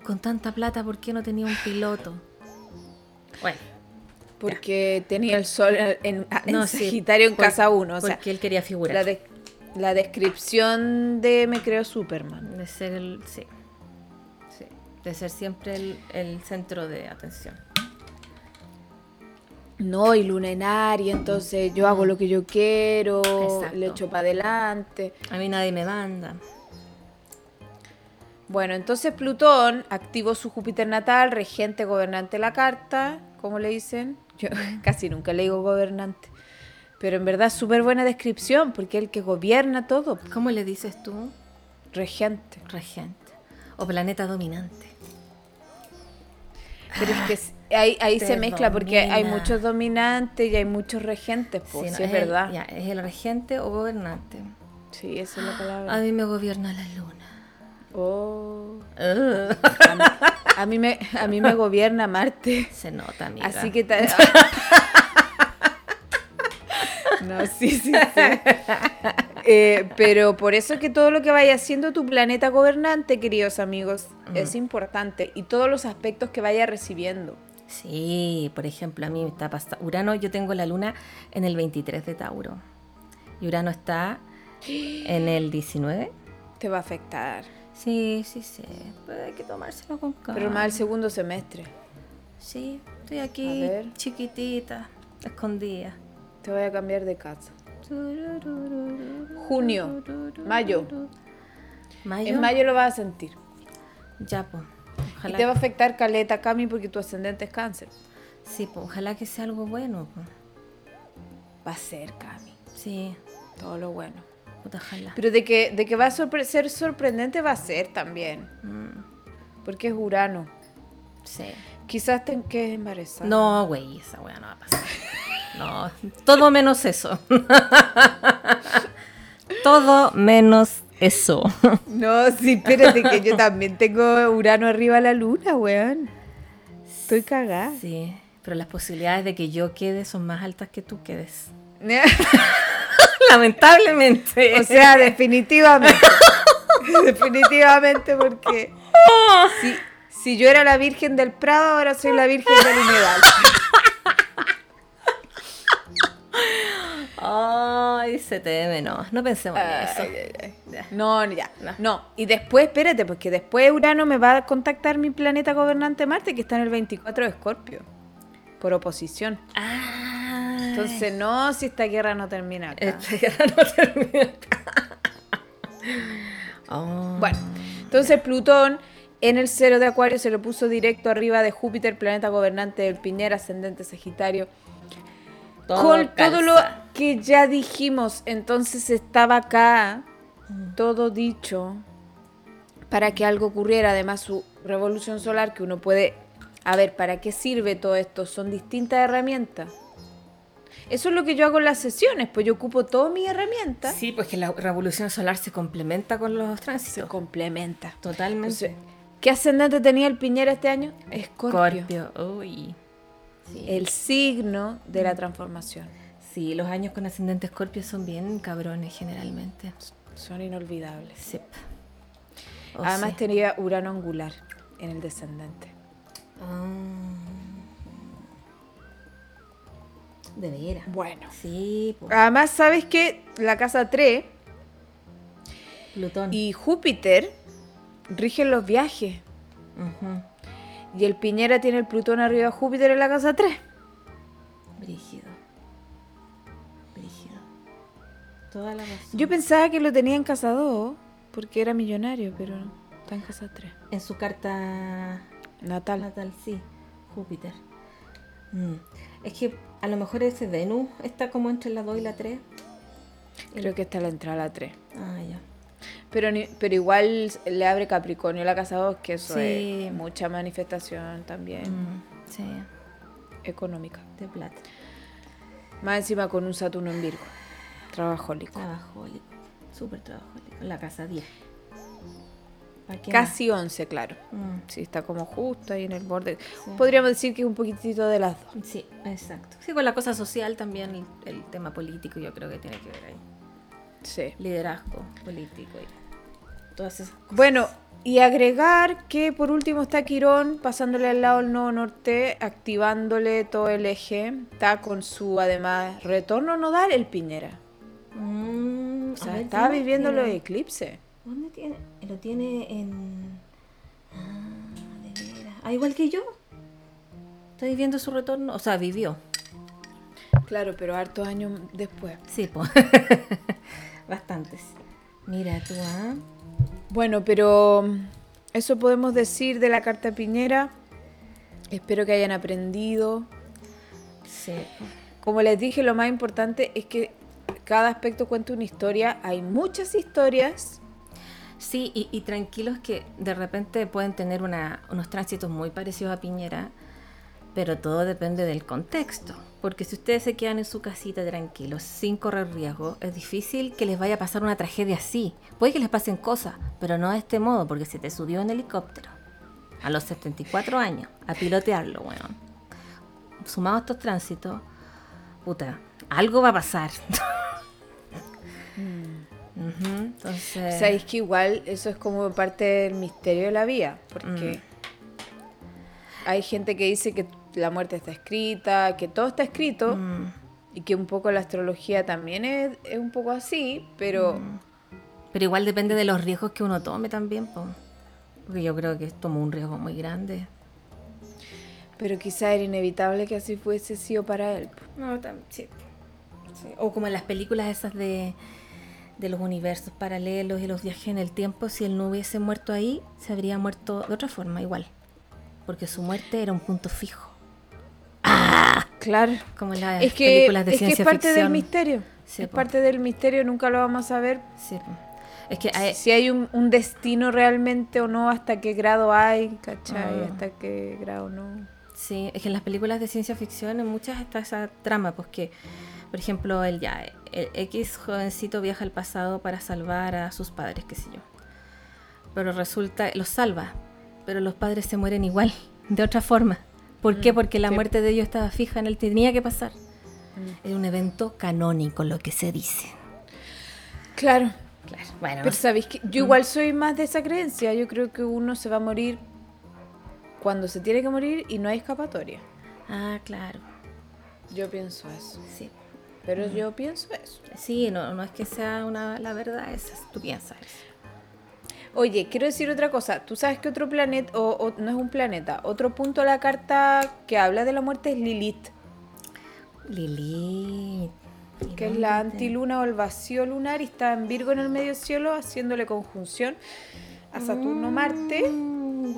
con tanta plata, ¿por qué no tenía un piloto? Bueno. Porque tenía el sol en, Sagitario en casa uno. O porque él quería figurar. La, descripción de Me Creo Superman. De ser el. Sí. De ser siempre el, centro de atención. No, y luna en entonces yo hago lo que yo quiero, le echo para adelante. A mí nadie me manda. Bueno, entonces Plutón activó su Júpiter natal, regente, gobernante de la carta, ¿cómo le dicen? Yo [LAUGHS] casi nunca le digo gobernante. Pero en verdad súper buena descripción, porque es el que gobierna todo. ¿Cómo le dices tú? Regente. Regente. O planeta dominante. Pero es que ahí, se mezcla porque hay muchos dominantes y hay muchos regentes, pues, sí, es verdad. ¿Es el regente o gobernante? Sí, esa es la palabra. A mí me gobierna la luna. Oh. [LAUGHS] A, mí, me, a mí me gobierna Marte. Se nota, amiga. Así que... [LAUGHS] no, sí, sí, sí. Eh, pero por eso que todo lo que vaya haciendo tu planeta gobernante, queridos amigos, es importante. Y todos los aspectos que vaya recibiendo. Sí, por ejemplo, a mí me está pasando... Urano, yo tengo la luna en el 23 de Tauro. Y Urano está en el 19. Te va a afectar. Sí, sí, sí. Pero hay que tomárselo con calma. Pero más el segundo semestre. Sí, estoy aquí chiquitita, escondida. Te voy a cambiar de casa. Junio, mayo. ¿Mayo? En mayo lo vas a sentir. Ya, pues. Y te va a afectar caleta, Cami, porque tu ascendente es cáncer. Sí, pues ojalá que sea algo bueno. Va a ser, Cami. Sí. Todo lo bueno. Pero de que, de que va a ser sorprendente va a ser también. Mm. Porque es Urano. Sí. Quizás te quedes embarazada. No, güey, esa weá no va a pasar. No, todo menos eso. [LAUGHS] todo menos eso. [LAUGHS] no, sí, espérate que yo también tengo Urano arriba de la luna, weón. Estoy cagada. Sí, pero las posibilidades de que yo quede son más altas que tú quedes. [LAUGHS] Lamentablemente. O sea, definitivamente. [LAUGHS] definitivamente porque si, si, yo era la Virgen del Prado, ahora soy la Virgen del Humedal. Ay, se teme, no, no pensemos en eso. No, ya, no. Y después, espérate, porque después Urano me va a contactar mi planeta gobernante Marte, que está en el 24 de Escorpio, por oposición. Ah. Entonces, no, si esta guerra no termina acá. Esta guerra no termina acá. [LAUGHS] Oh. Bueno, entonces Plutón en el cero de Acuario se lo puso directo arriba de Júpiter, planeta gobernante del Piñera, ascendente Sagitario. con todo lo que ya dijimos, entonces estaba acá todo dicho para que algo ocurriera. Además, su revolución solar que uno puede... A ver, ¿para qué sirve todo esto? Son distintas herramientas. Eso es lo que yo hago en las sesiones, pues yo ocupo todas mis herramientas. Sí, pues que la revolución solar se complementa con los tránsitos. Se complementa. Totalmente. ¿Qué ascendente tenía el Piñera este año? Escorpio. Uy. El signo de la transformación. Sí, los años con ascendente Escorpio son bien cabrones generalmente. Son inolvidables. Sí. Además tenía Urano angular en el descendente. Ah. De veras. Bueno. Sí. Además, ¿sabes que La casa 3 Plutón. y Júpiter rigen los viajes. Y el Piñera tiene el Plutón arriba de Júpiter en la casa 3. Brígido. Brígido. Toda la razón. Yo pensaba que lo tenía en casa 2 porque era millonario, pero está en casa 3. En su carta natal. Natal, sí. Júpiter. Mm. Es que a lo mejor ese Venus está como entre la 2 y la 3. Creo que está la entrada a la 3. Ah, ya. Pero, pero igual le abre Capricornio a la casa 2, que eso es mucha manifestación también. Mm, sí. Económica. De plata. Más encima con un Saturno en Virgo. Trabajólico. Trabajólico. Súper trabajólico. La casa 10. Casi 11, claro. Mm. Sí, está como justo ahí en el borde. Podríamos decir que es un poquitito de las dos. Sí, exacto. Sí, con la cosa social también, el, tema político yo creo que tiene que ver ahí. Sí. Liderazgo político y todas esas cosas. Bueno, y agregar que por último está Quirón pasándole al lado del Nuevo Norte, activándole todo el eje. Está con su, además, retorno nodal el Piñera. Sea, está viviendo los eclipses. ¿Dónde tiene? Lo tiene en. Ah, de veras. Ah, igual que yo. Está viviendo su retorno. O sea, vivió. Claro, pero hartos años después. Sí, pues. [LAUGHS] Bastantes. Mira tú, ¿ah? Bueno, pero eso podemos decir de la carta Piñera. Espero que hayan aprendido. Sí. Como les dije, lo más importante es que cada aspecto cuenta una historia. Hay muchas historias Sí, y, tranquilos que de repente pueden tener unos tránsitos muy parecidos a Piñera, pero todo depende del contexto. Porque si ustedes se quedan en su casita tranquilos, sin correr riesgo, es difícil que les vaya a pasar una tragedia así. Puede que les pasen cosas, pero no de este modo, porque se te subió en helicóptero a los 74 años a pilotearlo, bueno. Sumado a estos tránsitos, puta, algo va a pasar. [LAUGHS] entonces... Sabéis que igual eso es como parte del misterio de la vida, porque mm. hay gente que dice que la muerte está escrita, que todo está escrito, mm. y que un poco la astrología también es, un poco así, pero... Mm. Pero igual depende de los riesgos que uno tome también, porque yo creo que tomó un riesgo muy grande. Pero quizá era inevitable que así fuese sido para él. No, sí. O como en las películas esas de de los universos paralelos y los viajes en el tiempo, si él no hubiese muerto ahí, se habría muerto de otra forma, igual. Porque su muerte era un punto fijo. ¡Ah! Claro. Como las es que, películas de es que es parte del misterio. es parte del misterio, nunca lo vamos a saber. Sí. Es que si hay un, destino realmente o no, hasta qué grado hay, ¿cachai? Ah. Hasta qué grado no. Sí, es que en las películas de ciencia ficción en muchas está esa trama, pues que, por ejemplo, el ya el X jovencito viaja al pasado para salvar a sus padres, qué sé yo. Pero resulta, los salva, pero los padres se mueren igual, [LAUGHS] de otra forma. ¿Por qué? Mm, Porque la muerte de ellos estaba fija en él, tenía que pasar. Mm. Es un evento canónico, lo que se dice. Claro. Claro. Bueno, pero sabéis que yo igual soy más de esa creencia. Yo creo que uno se va a morir cuando se tiene que morir y no hay escapatoria. Ah, claro. Yo pienso eso. Sí. Pero yo pienso eso. Sí, no, no es que sea una, la verdad, esa, tú piensas eso. Oye, quiero decir otra cosa. Tú sabes que otro planeta, o, no es un planeta, otro punto de la carta que habla de la muerte es Lilith. Lilith. Que es la antiluna o el vacío lunar y está en Virgo en el medio cielo haciéndole conjunción a Saturno-Marte. Mm,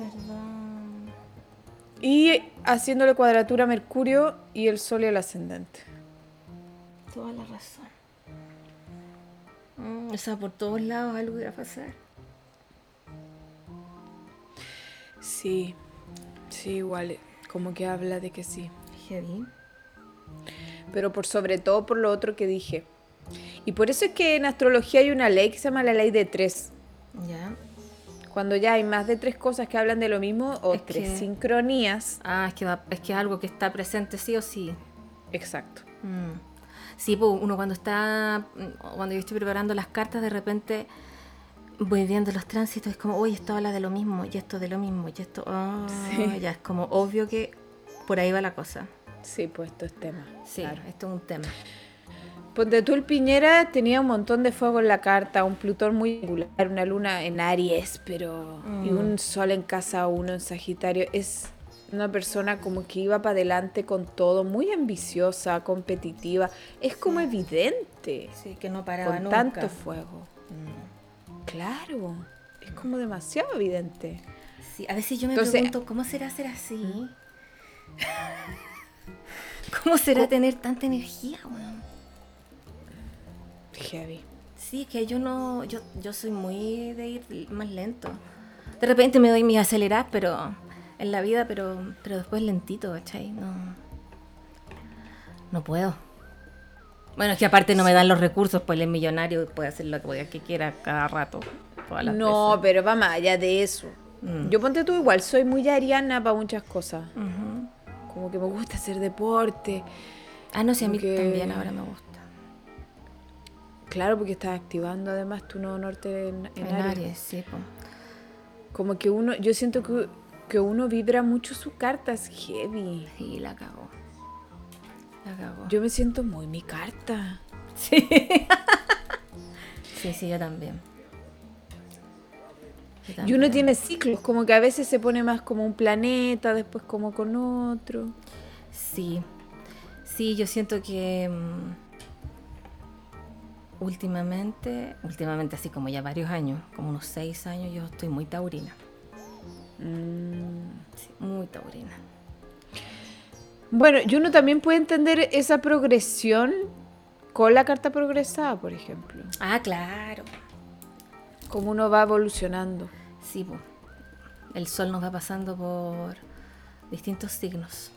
y haciéndole cuadratura a Mercurio y el Sol y el ascendente. Toda la razón. Mm, o sea, por todos lados algo iba a pasar. Sí, sí, igual, como que habla de que sí. Heavy. Pero por sobre todo por lo otro que dije. Y por eso es que en astrología hay una ley que se llama la ley de tres. Ya. Cuando ya hay más de tres cosas que hablan de lo mismo o tres sincronías. Ah, es que, es que algo que está presente sí o sí. Exacto. Mm. Sí, pues uno cuando está, cuando yo estoy preparando las cartas, de repente voy viendo los tránsitos, es como, uy, esto habla de lo mismo, y esto de lo mismo, y esto, oh, [LAUGHS] ya es como obvio que por ahí va la cosa. Sí, pues esto es tema. Sí, esto es un tema. Ponte tú el Piñera tenía un montón de fuego en la carta, un Plutón muy angular, una luna en Aries, pero. y mm. un Sol en casa uno en Sagitario. Es una persona como que iba para adelante con todo, muy ambiciosa, competitiva. Es como evidente. Sí, que no paraba con tanto fuego. Mm. Claro, es como demasiado evidente. Sí, a veces yo me pregunto, ¿cómo será ser así? ¿Mm? [LAUGHS] ¿Cómo será tener tanta energía, weón? Heavy. Sí, que yo no, yo, yo soy muy de ir más lento. De repente me doy mi acelerar, pero en la vida, pero, pero después lentito, ¿cachai? No, no puedo. Bueno, es que aparte no me dan los recursos, pues el millonario puede hacer lo que quiera cada rato. No, pero va más allá de eso. Mm. Yo ponte tú igual, soy muy ariana para muchas cosas como que me gusta hacer deporte. Ah, no, sí, a mí también ahora me gusta. Claro, porque estás activando además tu nuevo norte en, en, Aries. sí. Como que uno, yo siento que, que uno vibra mucho sus cartas heavy. Sí, la cagó. La cagó. Yo me siento muy mi carta. [LAUGHS] Sí. sí, sí, yo también. Y uno tiene ciclos, como que a veces se pone más como un planeta, después como con otro. Sí, sí, yo siento que mm, últimamente, últimamente así como ya varios años, como unos seis años, yo estoy muy taurina. Mm. muy taurina. Bueno, y uno también puede entender esa progresión con la carta progresada, por ejemplo. Ah, claro cómo uno va evolucionando. Sí, el sol nos va pasando por distintos signos.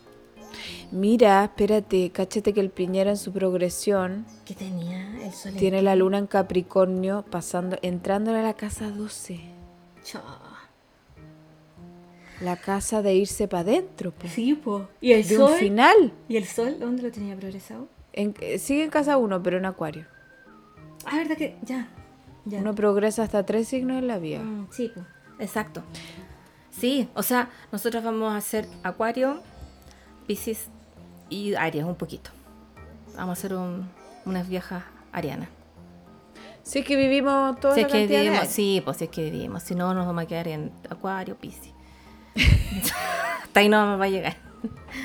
Mira, espérate, cáchate que el Piñera en su progresión. ¿Qué tenía? El sol Tiene la luna en Capricornio pasando, entrando a la casa 12. La casa de irse para adentro. Sí, po. ¿Y el de un final. ¿Y el sol dónde lo tenía progresado? Eh, sigue en casa 1, pero en Acuario. Ah, verdad que ya. Uno progresa hasta tres signos en la vida. Mm, sí, pues, exacto. Sí, o sea, nosotros vamos a hacer Acuario, Pisces y Aries un poquito. Vamos a hacer unas viejas arianas. Sí, es que vivimos toda la que vivimos, Sí, pues es que vivimos. Si no, nos vamos a quedar en Acuario, Pisces. Hasta [LAUGHS] ahí no vamos a llegar.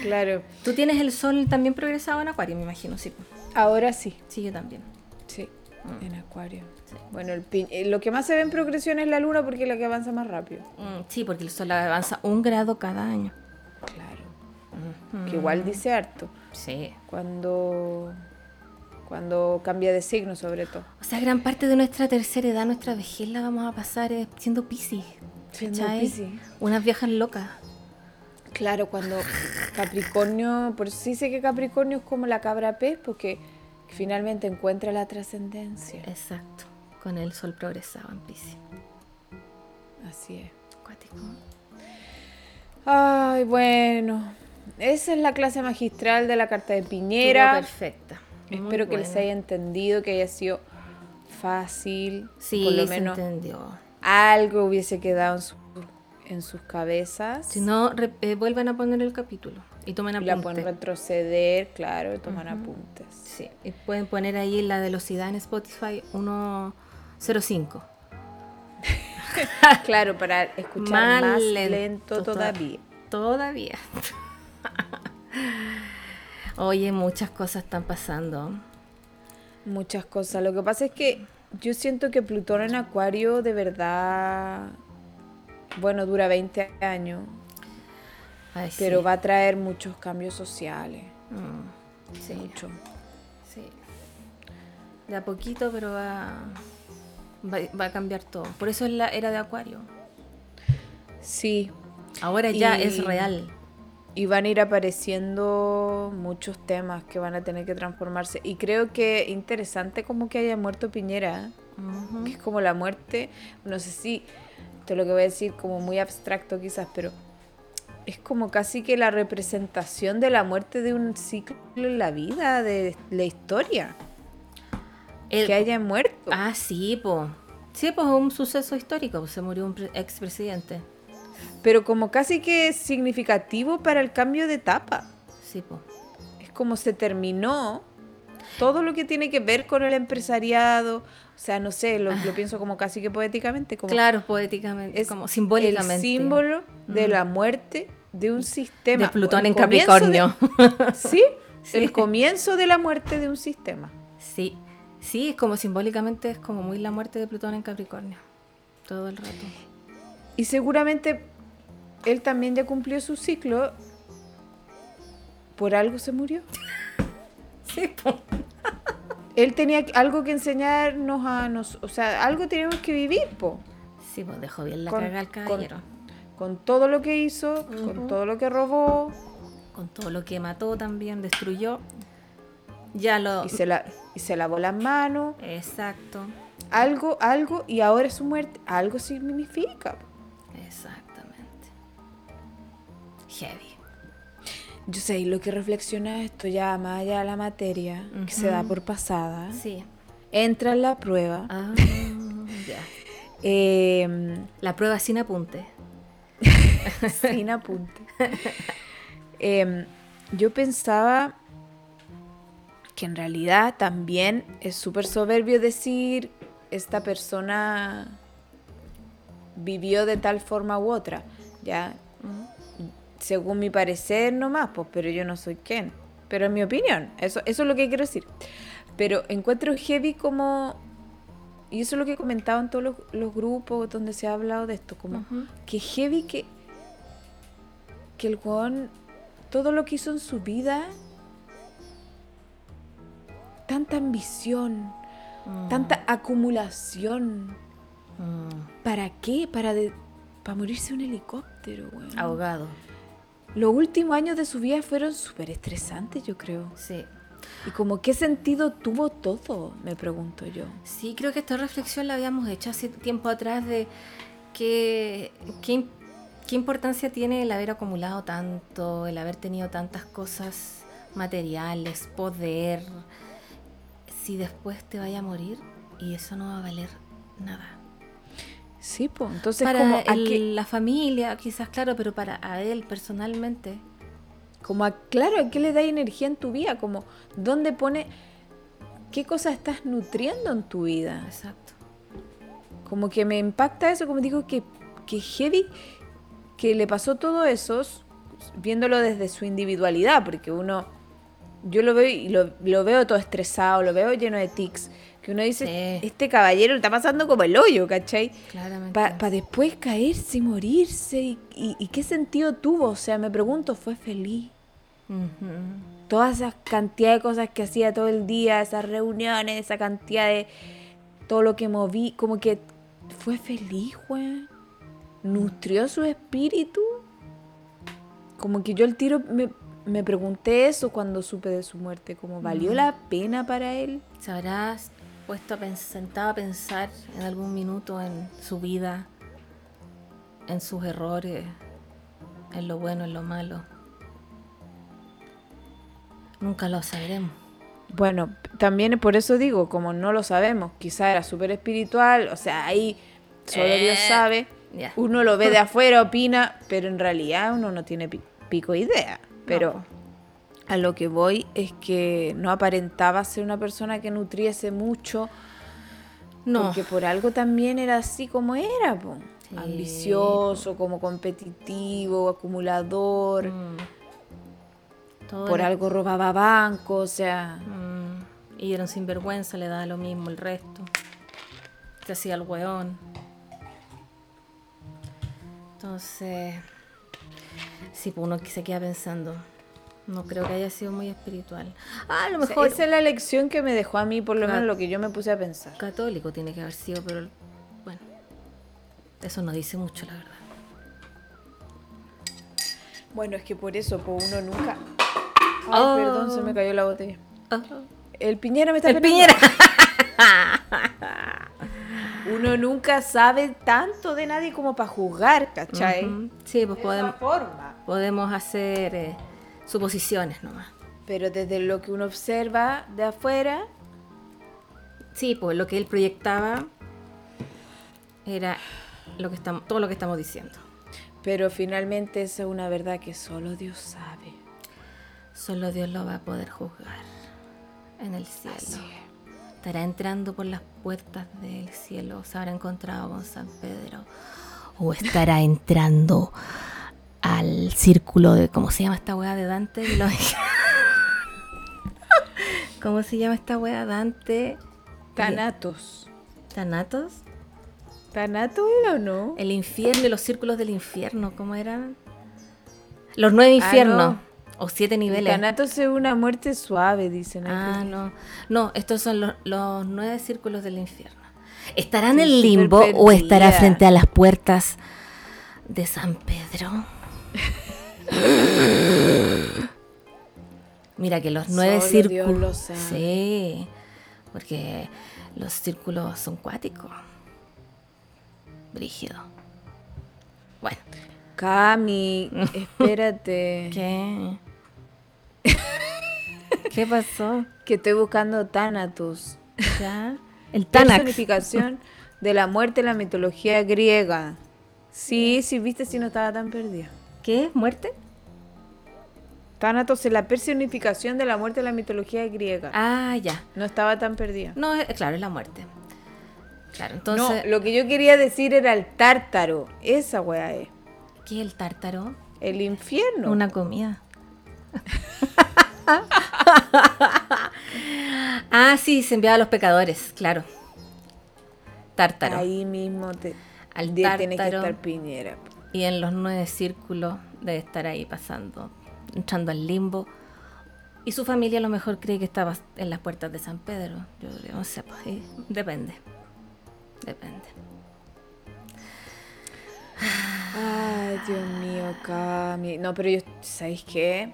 Claro. Tú tienes el sol también progresado en Acuario, me imagino, sí. Ahora sí. Sí, yo también. Sí, mm. en Acuario. Bueno, el eh, lo que más se ve en progresión es la luna porque es la que avanza más rápido. Mm, sí, porque el sol avanza un grado cada año. Claro. Que igual dice harto. Sí. Cuando cuando cambia de signo sobre todo. O sea, gran parte de nuestra tercera edad, nuestra vejez la vamos a pasar eh, siendo piscis. Piscis. Unas viejas locas. Claro, cuando Capricornio, por sí sé que Capricornio es como la cabra pez, porque finalmente encuentra la trascendencia. Exacto con el sol progresado en Pisces. Así es. Cuático. Ay, bueno. Esa es la clase magistral de la carta de Piñera. perfecta. Espero que les haya entendido, que haya sido fácil. Sí, por lo menos entendió. Algo hubiese quedado en, sus cabezas. Si no, eh, vuelvan a poner el capítulo y tomen apuntes. la pueden retroceder, claro, y toman apuntes. Sí, y pueden poner ahí la velocidad en Spotify uno 05. [LAUGHS] claro, para escuchar más, lento, todavía. Todavía. [LAUGHS] Oye, muchas cosas están pasando. Muchas cosas. Lo que pasa es que yo siento que Plutón en Acuario de verdad, bueno, dura 20 años, pero va a traer muchos cambios sociales. Mm, sí. Mucho. Sí. De a poquito, pero va, va, a cambiar todo. Por eso es la era de Acuario. Sí. Ahora ya es real. Y van a ir apareciendo muchos temas que van a tener que transformarse. Y creo que interesante como que haya muerto Piñera, que es como la muerte, no sé si, esto es lo que voy a decir como muy abstracto quizás, pero es como casi que la representación de la muerte de un ciclo en la vida, de la historia. El, que haya muerto. Ah, sí, pues. Sí, pues un suceso histórico, se murió un expresidente. Pero como casi que significativo para el cambio de etapa. Sí, pues. Es como se terminó todo lo que tiene que ver con el empresariado. O sea, no sé, lo, ah. pienso como casi que poéticamente. Como claro, poéticamente, es como simbólicamente. El símbolo de la muerte de un sistema. De Plutón en Capricornio. [LAUGHS] ¿sí? el comienzo de la muerte de un sistema. Sí, sí, es como simbólicamente, es como muy la muerte de Plutón en Capricornio. Todo el rato. Y seguramente él también ya cumplió su ciclo. Por algo se murió. [LAUGHS] sí, [LAUGHS] él tenía algo que enseñarnos a nos, o sea, algo teníamos que vivir, po. Sí, pues dejó bien la con, al caballero. Con, todo lo que hizo, con todo lo que robó, con todo lo que mató también, destruyó. Ya lo y se la y se lavó las manos. Exacto. Algo, algo y ahora su muerte, algo significa. Exactamente. Heavy. Yo sé, y lo que reflexiona esto ya más allá de la materia, que se da por pasada, sí. entra en la prueba. Ah, [LAUGHS] em, la prueba sin apunte. [LAUGHS] sin apunte. Em, yo pensaba que en realidad también es súper soberbio decir esta persona vivió de tal forma u otra, ¿ya? según mi parecer nomás, pues, pero yo no soy Ken. Pero en mi opinión, eso, eso es lo que quiero decir. Pero encuentro heavy como, y eso es lo que he comentado en todos los, grupos donde se ha hablado de esto, como que heavy que, que el Juan, todo lo que hizo en su vida, tanta ambición, mm. tanta acumulación. Mm. ¿Para qué? Para, de, para morirse un helicóptero, weón. Ahogado los últimos años de su vida fueron súper estresantes, yo creo. Sí. ¿Y como qué sentido tuvo todo? Me pregunto yo. Sí, creo que esta reflexión la habíamos hecho hace tiempo atrás de qué, qué, importancia tiene el haber acumulado tanto, el haber tenido tantas cosas materiales, poder, si después te vaya a morir y eso no va a valer nada. Sí, pues, entonces para como la familia, quizás claro, pero para a él personalmente. Como a, claro, ¿a qué le da energía en tu vida? Como, ¿dónde pone, qué cosas estás nutriendo en tu vida? Exacto. Como que me impacta eso, como digo, que, que heavy, que le pasó todo eso, viéndolo desde su individualidad, porque uno, yo lo veo y lo, lo veo todo estresado, lo veo lleno de tics que uno dice, este caballero está pasando como el hoyo, ¿cachai? Claramente. Para después caerse y morirse. Y, qué sentido tuvo? O sea, me pregunto, ¿fue feliz? Todas esas cantidad de cosas que hacía todo el día, esas reuniones, esa cantidad de todo lo que moví, como que fue feliz, güey. Nutrió su espíritu. Como que yo el tiro me, me pregunté eso cuando supe de su muerte, como valió la pena para él. Sabrás puesto a sentado a pensar en algún minuto en su vida, en sus errores, en lo bueno, en lo malo. Nunca lo sabremos. Bueno, también por eso digo, como no lo sabemos, quizá era súper espiritual, o sea, ahí solo Dios eh, sabe. Uno lo ve de afuera, opina, pero en realidad uno no tiene pico idea. Pero a lo que voy es que no aparentaba ser una persona que nutriese mucho. No. Porque por algo también era así como era, ambicioso, como competitivo, acumulador. Mm. por algo robaba bancos, o sea. Mm. Y era un sinvergüenza, le daba lo mismo el resto. Se hacía el weón. Entonces, sí, pues uno se queda pensando No creo que haya sido muy espiritual. Ah, a lo mejor. esa es la lección que me dejó a mí, por lo menos lo que yo me puse a pensar. Católico tiene que haber sido, pero bueno. Eso no dice mucho, la verdad. Bueno, es que por eso, pues uno nunca. Ay, perdón, se me cayó la botella. Oh. El Piñera me está El Piñera. [LAUGHS] uno nunca sabe tanto de nadie como para juzgar, ¿cachai? Sí, pues podemos, podemos hacer eh, suposiciones nomás. Pero desde lo que uno observa de afuera. Sí, pues lo que él proyectaba era lo que estamos, todo lo que estamos diciendo. Pero finalmente esa es una verdad que solo Dios sabe. Solo Dios lo va a poder juzgar en el cielo. Estará entrando por las puertas del cielo, se habrá encontrado con San Pedro. O estará entrando al círculo de. ¿Cómo se llama esta weá de Dante? [LAUGHS] [LAUGHS] ¿Cómo se llama esta weá Dante? Tanatos. ¿Tanatos? ¿Tanato era o no? El infierno y los círculos del infierno, ¿cómo eran? Los nueve ah, infiernos. O siete niveles. Tanatos es una muerte suave, dicen. Ah, no. No, estos son los, nueve círculos del infierno. ¿Estará en el limbo o estará frente a las puertas de San Pedro? [LAUGHS] Mira que los nueve círculos. Sí, porque los círculos son cuáticos. Brígido. Bueno. Cami, [LAUGHS] espérate. ¿Qué? ¿Qué pasó? Que estoy buscando Thanatos. ¿Ya? El Thanax. Personificación de la muerte en la mitología griega. Sí, sí, viste si no estaba tan perdida. ¿Qué es muerte? Thanatos es la personificación de la muerte en la mitología griega. Ah, ya. No estaba tan perdida. No, claro, es la muerte. Claro, entonces. No, lo que yo quería decir era el tártaro. Esa weá es. ¿Qué es el tártaro? El infierno. Una comida. [LAUGHS] ah, sí, se enviaba a los pecadores, claro. Tártaro. Ahí mismo te, al día tiene que estar Piñera. Y en los nueve círculos debe estar ahí pasando, entrando al limbo. Y su familia a lo mejor cree que estaba en las puertas de San Pedro. Yo no sé, pues, depende. Depende. Ay, Dios mío, Cami. No, pero yo, ¿sabéis qué?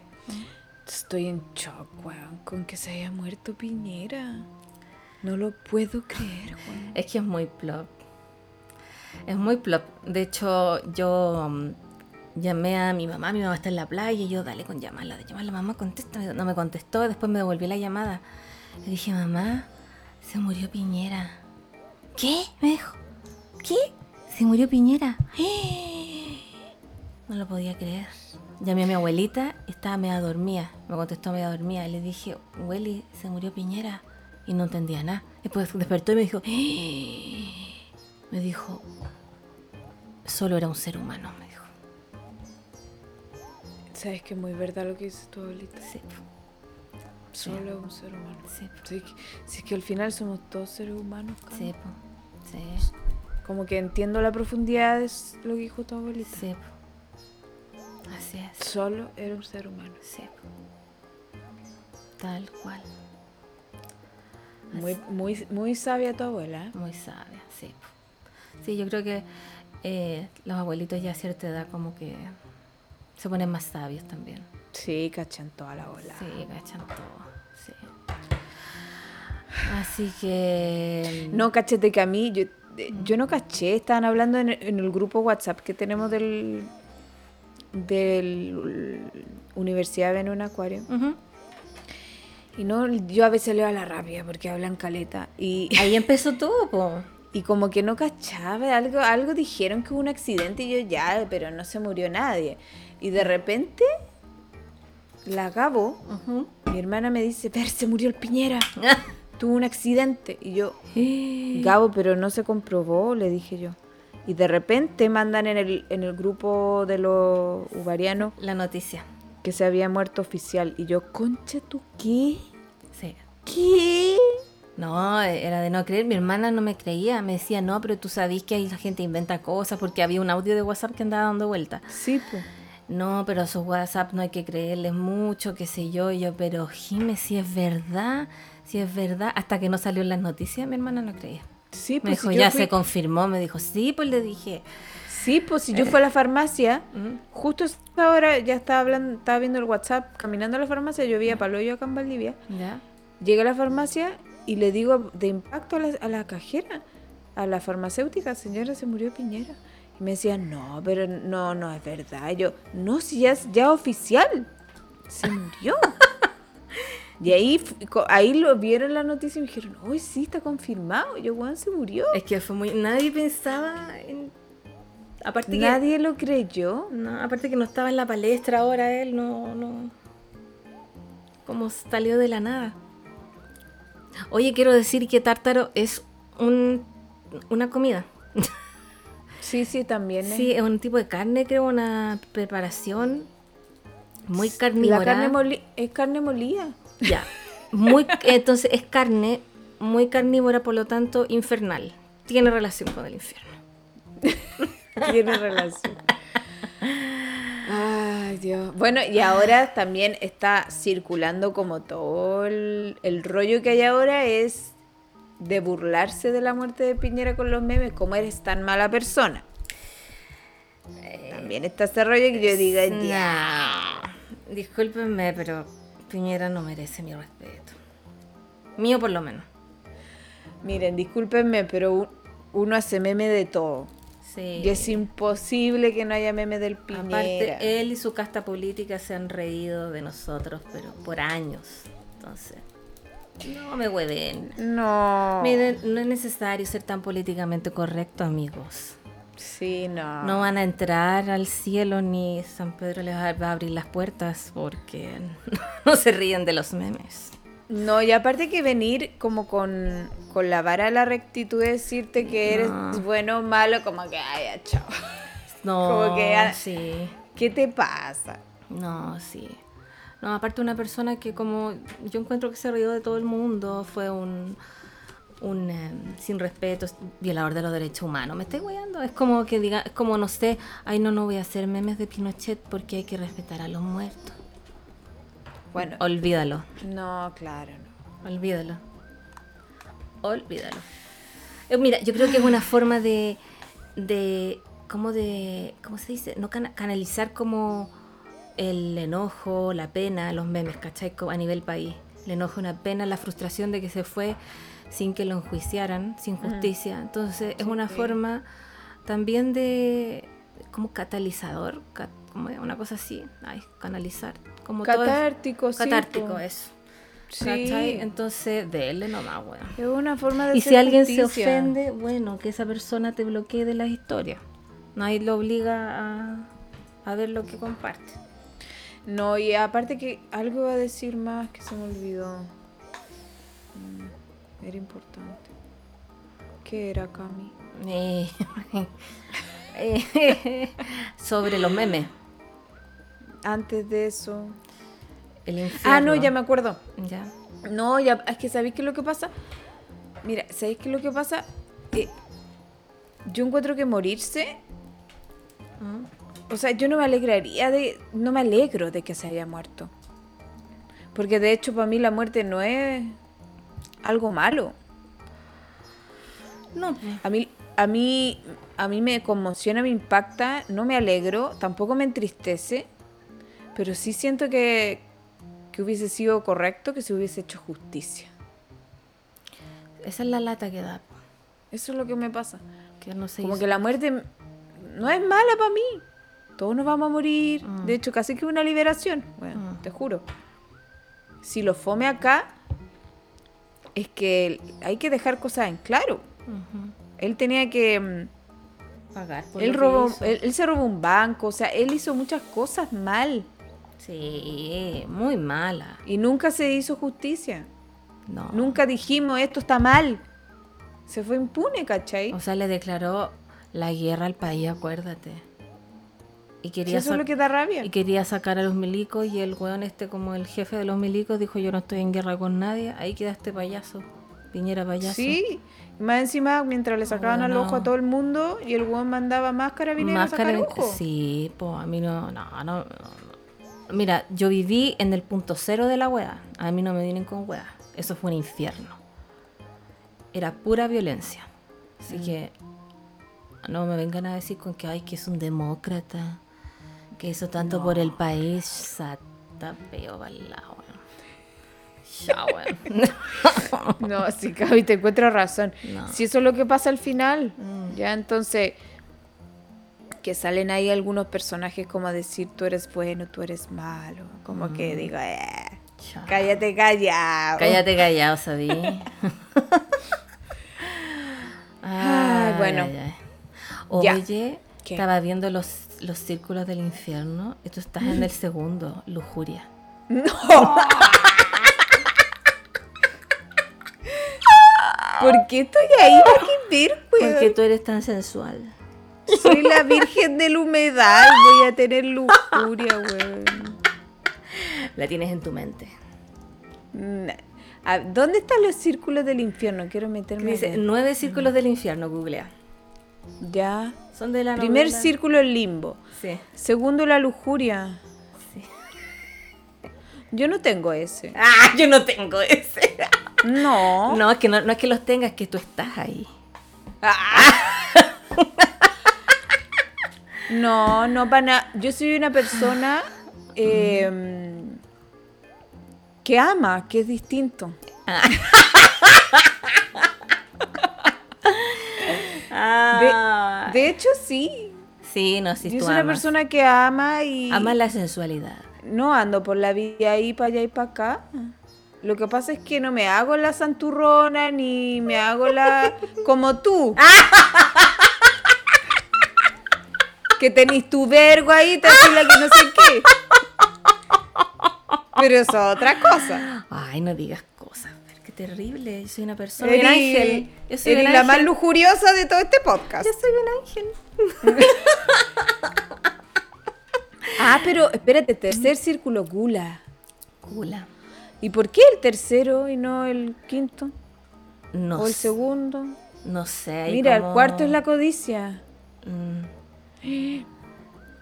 Estoy en shock, weón, con que se haya muerto Piñera. No lo puedo creer, weón. Es que es muy plop. Es muy plop. De hecho, yo um, llamé a mi mamá, mi mamá está en la playa y yo, dale con llamarla, de llamarla, mamá, contesta. No me contestó, después me devolví la llamada. Le dije, mamá, se murió Piñera. ¿Qué? Me dijo. ¿Qué? Se murió Piñera. [GASPS] No lo podía creer. Llamé a mi abuelita, estaba media dormida. Me contestó media dormida. Le dije, Willy, se murió Piñera. Y no entendía nada. Después despertó y me dijo, [GASPS] me dijo, solo era un ser humano, me dijo. ¿Sabes que es muy verdad lo que dice tu abuelita? Sí. Solo un ser humano. Sí. Si es que al final somos todos seres humanos. Sí, como que entiendo la profundidad de lo que dijo tu abuelita. Sí. Así es. Solo era un ser humano. Sí. Tal cual. Muy, muy, muy sabia tu abuela. ¿eh? Muy sabia, sí. Sí, yo creo que eh, los abuelitos ya a cierta edad como que se ponen más sabios también. Sí, cachan toda la ola. Sí, cachan todo. Sí. Así que. No, cachete que a mí, yo, yo no caché, estaban hablando en, el grupo WhatsApp que tenemos del. del Universidad de un Acuario. Y no, yo a veces leo a la rabia porque hablan caleta. Y ahí empezó todo, Y como que no cachaba, algo, algo dijeron que hubo un accidente y yo ya, pero no se murió nadie. Y de repente, la Gabo, mi hermana me dice, ver, se murió el Piñera. [LAUGHS] tuvo un accidente. Y yo, [GASPS] Gabo, pero no se comprobó, le dije yo. Y de repente mandan en el, en el grupo de los uvarianos la noticia. Que se había muerto oficial. Y yo, concha, ¿tú qué? Sí. ¿Qué? No, era de no creer. Mi hermana no me creía. Me decía, no, pero tú sabes que ahí la gente inventa cosas porque había un audio de WhatsApp que andaba dando vuelta. Sí, pues. no, pero a sus WhatsApp no hay que creerles mucho, qué sé yo, y yo, pero Jime, si es verdad, si es verdad, hasta que no salió en las noticias, mi hermana no creía. Sí, pues me dijo, ya se confirmó, me dijo, sí, pues le dije. Sí, pues si yo fui a la farmacia, justo ahora ya estaba hablando, estaba viendo el WhatsApp, caminando a la farmacia, yo vi a Paloyo acá en Valdivia. Ya. Llegué a la farmacia y le digo de impacto a la, a la cajera, a la farmacéutica, señora, se murió Piñera. Y me decían, no, pero no, no es verdad. yo, no, si ya es ya oficial. Se murió. [LAUGHS] y ahí, ahí lo vieron la noticia y me dijeron, uy, sí, está confirmado. yo, Juan se murió. Es que fue muy. Nadie pensaba en. Aparte Nadie lo creyó. No, aparte que no estaba en la palestra ahora él, no, no. Como salió de la nada. Oye, quiero decir que tártaro es un, una comida. Sí, sí, también. Sí, es un tipo de carne, creo, una preparación muy carnívora. La carne es carne molida. Ya. Muy, entonces es carne muy carnívora, por lo tanto infernal. Tiene relación con el infierno. [LAUGHS] Tiene relación. Ay, Dios. Bueno, y ahora también está circulando como todo el, el rollo que hay ahora es de burlarse de la muerte de Piñera con los memes, como eres tan mala persona. También está este rollo que yo diga, ya. Discúlpenme, pero Piñera no merece mi respeto. Mío por lo menos. Miren, discúlpenme, pero uno hace meme de todo. Sí. Y es imposible que no haya meme del Piñera. Aparte, él y su casta política se han reído de nosotros, pero por años. Entonces, no me hueven. No. Miren, no es necesario ser tan políticamente correcto, amigos. Sí, no. No van a entrar al cielo ni San Pedro les va a abrir las puertas porque [LAUGHS] no se ríen de los memes. No, y aparte que venir como con, la vara de la rectitud de decirte que eres bueno o malo, como que, ay, chao. [LAUGHS] No, como que, ah, sí. ¿Qué te pasa? No, sí. No, aparte una persona que como yo encuentro que se rió de todo el mundo, fue un, un em, sin respeto, violador de los derechos humanos. Me estoy guiando. Es como que diga, es como no sé, ay no, no voy a hacer memes de Pinochet porque hay que respetar a los muertos. Bueno. Olvídalo. No, claro, no. Olvídalo. Olvídalo. Eh, mira, yo creo que es una forma de, de, ¿cómo de, cómo se dice? No canalizar como el enojo, la pena, los memes, ¿cachai? A nivel país. El enojo, una pena, la frustración de que se fue sin que lo enjuiciaran, sin justicia. Entonces es una forma también de como catalizador, como una cosa así, ay, canalizar. Como catártico, todo catártico eso. Sí. Entonces, de nomás, bueno. Es una forma de Y si alguien se ofende, bueno, que esa persona te bloquee de las historias. Nadie lo obliga a, a ver lo que comparte. No, y aparte que algo va a decir más que se me olvidó. Mm. Era importante. ¿Qué era, Cami? Eh, [LAUGHS] eh, [LAUGHS] sobre los memes. Antes de eso. El infierno. Ah, no, ya me acuerdo. Ya. No, ya, es que ¿sabéis qué es lo que pasa? Mira, ¿sabéis qué es lo que pasa? Eh, yo encuentro que morirse. O sea, yo no me alegraría de. No me alegro de que se haya muerto. Porque de hecho, para mí la muerte no es algo malo. No. A mí, a mí, a mí me conmociona, me impacta, no me alegro, tampoco me entristece, pero sí siento que, que hubiese sido correcto que se hubiese hecho justicia. Esa es la lata que da. Eso es lo que me pasa. Que no Como que la muerte no es mala para mí. Todos nos vamos a morir. Mm. De hecho, casi que una liberación. Bueno, mm. te juro. Si lo fome acá, es que hay que dejar cosas en claro. Él tenía que mm, pagar. él, robó, él, se robó un banco, o sea, él hizo muchas cosas mal. Sí, muy mala. Y nunca se hizo justicia. No. Nunca dijimos esto está mal. Se fue impune, ¿cachai? O sea, le declaró la guerra al país, acuérdate. Y quería eso es lo que da rabia. Y quería sacar a los milicos y el weón este como el jefe de los milicos dijo yo no estoy en guerra con nadie, ahí queda este payaso. Piñera payaso. Sí, más encima, mientras le sacaban al ojo a todo el mundo y el weón mandaba más carabineros a sacar ojo. Sí, pues a mí no, no, no, Mira, yo viví en el punto cero de la wea. A mí no me vienen con wea. Eso fue un infierno. Era pura violencia. Así mm. que no me vengan a decir con que ay que es un demócrata, que hizo tanto por el país, sata peo lado. [LAUGHS] no, sí, Cavi, te encuentro razón. Si eso es lo que pasa al final, mm. ya entonces que salen ahí algunos personajes como a decir tú eres bueno, tú eres malo, como que mm. digo, eh, cállate callado. Cállate callado, sabí. [LAUGHS] ay, bueno. Oye, estaba viendo los, los círculos del infierno y tú estás en el segundo, lujuria. No. [LAUGHS] ¿Por qué estoy ahí? ¿Qué ver, Porque tú eres tan sensual. Soy la virgen de la humedad. Voy a tener lujuria, weón. La tienes en tu mente. ¿Dónde están los círculos del infierno? Quiero meterme. Dice, nueve círculos del infierno, googlea. Ya. Son de la Primer círculo el limbo. Sí. Segundo la lujuria. Sí. Yo no tengo ese. Ah, yo no tengo ese. No. No, es que no, es que los tengas, es que tú estás ahí. [LAUGHS] no, no para Yo soy una persona em, que ama, que es distinto. De, hecho, sí. Sí, no, sí. Yo soy una persona que ama y. Ama la sensualidad. No ando por la vida ahí para allá y para acá. Lo que pasa es que no me hago la santurrona ni me hago la como tú. [LAUGHS] que tenés tu vergo ahí, te la que no sé qué. Pero eso es otra cosa. Ay, no digas cosas. Qué terrible. Yo soy una persona. Eres, ángel. Yo soy la más lujuriosa de todo este podcast. Yo soy un ángel. [LAUGHS] ah, pero espérate, tercer círculo, gula. Gula. ¿Y por qué el tercero y no el quinto? No ¿O el segundo? No sé. Mira, el cuarto es la codicia. Mm. [GASPS]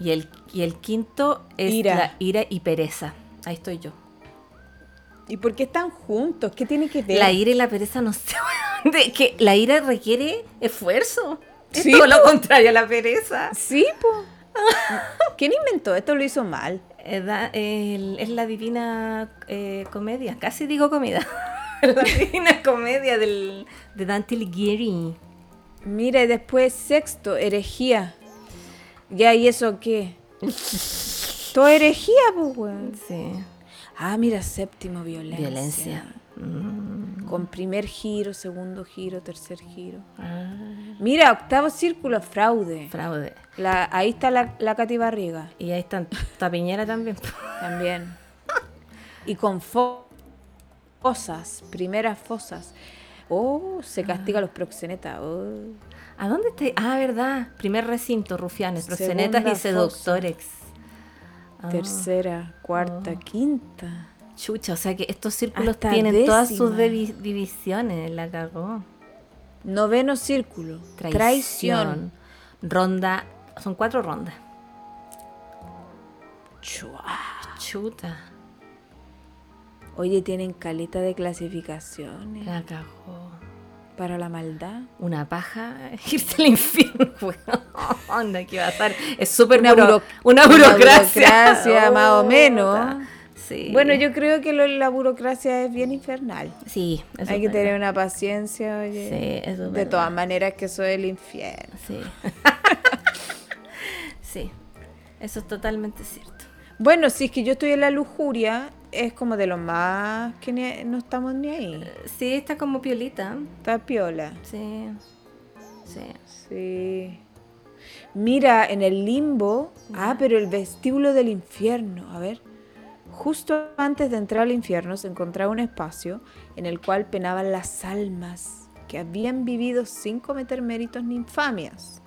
Y, el, y el quinto es la ira y pereza. Ahí estoy yo. ¿Y por qué están juntos? ¿Qué tiene que ver? La ira y la pereza no sé. [LAUGHS] De que la ira requiere esfuerzo. Es todo lo contrario a la pereza. Sí, pues. [LAUGHS] ¿Quién inventó esto? Lo hizo mal. es la divina eh, comedia. Casi digo comida. [LAUGHS] la divina comedia del, de Dante Alighieri. Mira, y después sexto, herejía. Ya, ¿y eso qué? [LAUGHS] Todo herejía, pues, weón. Sí. Ah, mira, séptimo, violencia. Violencia. Mm. Con primer giro, segundo giro, tercer giro. Ah. Mira, octavo círculo, fraude. Fraude. La, ahí está la, la Cati Barriga. Y ahí está Tapiñera también. también. Y con fosas, primeras fosas. Oh, se castiga a los proxenetas. Oh. ¿A dónde está? Ah, verdad. Primer recinto, rufianes, proxenetas y seductores. Ah. Tercera, cuarta, oh. quinta. Chucha, o sea que estos círculos tienen todas sus divisiones, la cagó. Noveno círculo. Traición. Ronda. Son cuatro rondas. Chuta. Oye, tienen caleta de clasificaciones. La cagó. Para la maldad. Una paja, [LAUGHS] irse al infierno. [LAUGHS] Onda, ¿qué va a estar? Es súper una, una, una, burocracia. [LAUGHS] más o menos. Bueno, yo creo que la burocracia es bien infernal. Sí, Hay que tener una paciencia, oye. Sí, eso De todas maneras que eso es el infierno. Sí. sí, eso es totalmente cierto. Bueno, si es que yo estoy en la lujuria, es como de lo más que no estamos ni ahí. Sí, está como piolita. Está piola. Sí. Sí. Sí. Mira, en el limbo. Ah, pero el vestíbulo del infierno. A ver. Justo antes de entrar al infierno se encontraba un espacio en el cual penaban las almas que habían vivido sin cometer méritos ni infamias.